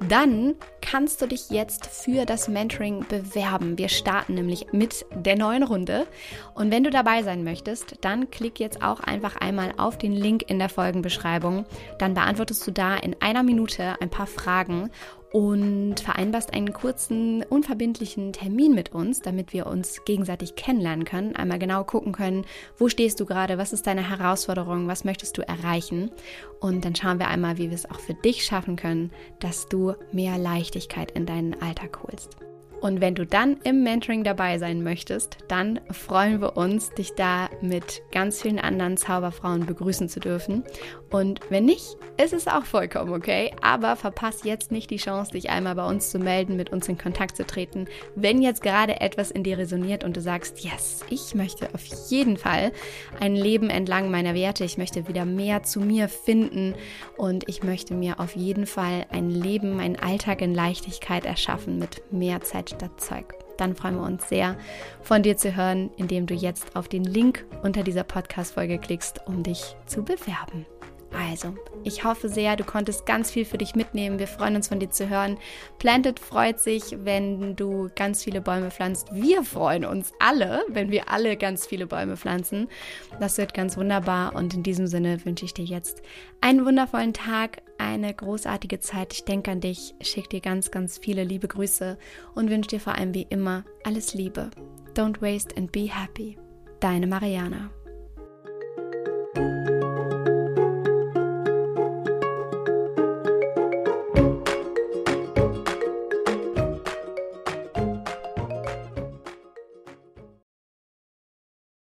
dann kannst du dich jetzt für das Mentoring bewerben. Wir starten nämlich mit der neuen Runde. Und wenn du dabei sein möchtest, dann klick jetzt auch einfach einmal auf den Link in der Folgenbeschreibung. Dann beantwortest du du da in einer Minute ein paar Fragen und vereinbarst einen kurzen, unverbindlichen Termin mit uns, damit wir uns gegenseitig kennenlernen können, einmal genau gucken können, wo stehst du gerade, was ist deine Herausforderung, was möchtest du erreichen und dann schauen wir einmal, wie wir es auch für dich schaffen können, dass du mehr Leichtigkeit in deinen Alltag holst. Und wenn du dann im Mentoring dabei sein möchtest, dann freuen wir uns, dich da mit ganz vielen anderen Zauberfrauen begrüßen zu dürfen. Und wenn nicht, ist es auch vollkommen okay. Aber verpass jetzt nicht die Chance, dich einmal bei uns zu melden, mit uns in Kontakt zu treten. Wenn jetzt gerade etwas in dir resoniert und du sagst, yes, ich möchte auf jeden Fall ein Leben entlang meiner Werte, ich möchte wieder mehr zu mir finden und ich möchte mir auf jeden Fall ein Leben, einen Alltag in Leichtigkeit erschaffen mit mehr Zeit statt Zeug. Dann freuen wir uns sehr, von dir zu hören, indem du jetzt auf den Link unter dieser Podcast-Folge klickst, um dich zu bewerben. Also, ich hoffe sehr, du konntest ganz viel für dich mitnehmen. Wir freuen uns von dir zu hören. Planted freut sich, wenn du ganz viele Bäume pflanzt. Wir freuen uns alle, wenn wir alle ganz viele Bäume pflanzen. Das wird ganz wunderbar und in diesem Sinne wünsche ich dir jetzt einen wundervollen Tag, eine großartige Zeit. Ich denke an dich, schicke dir ganz, ganz viele liebe Grüße und wünsche dir vor allem wie immer alles Liebe. Don't waste and be happy. Deine Mariana.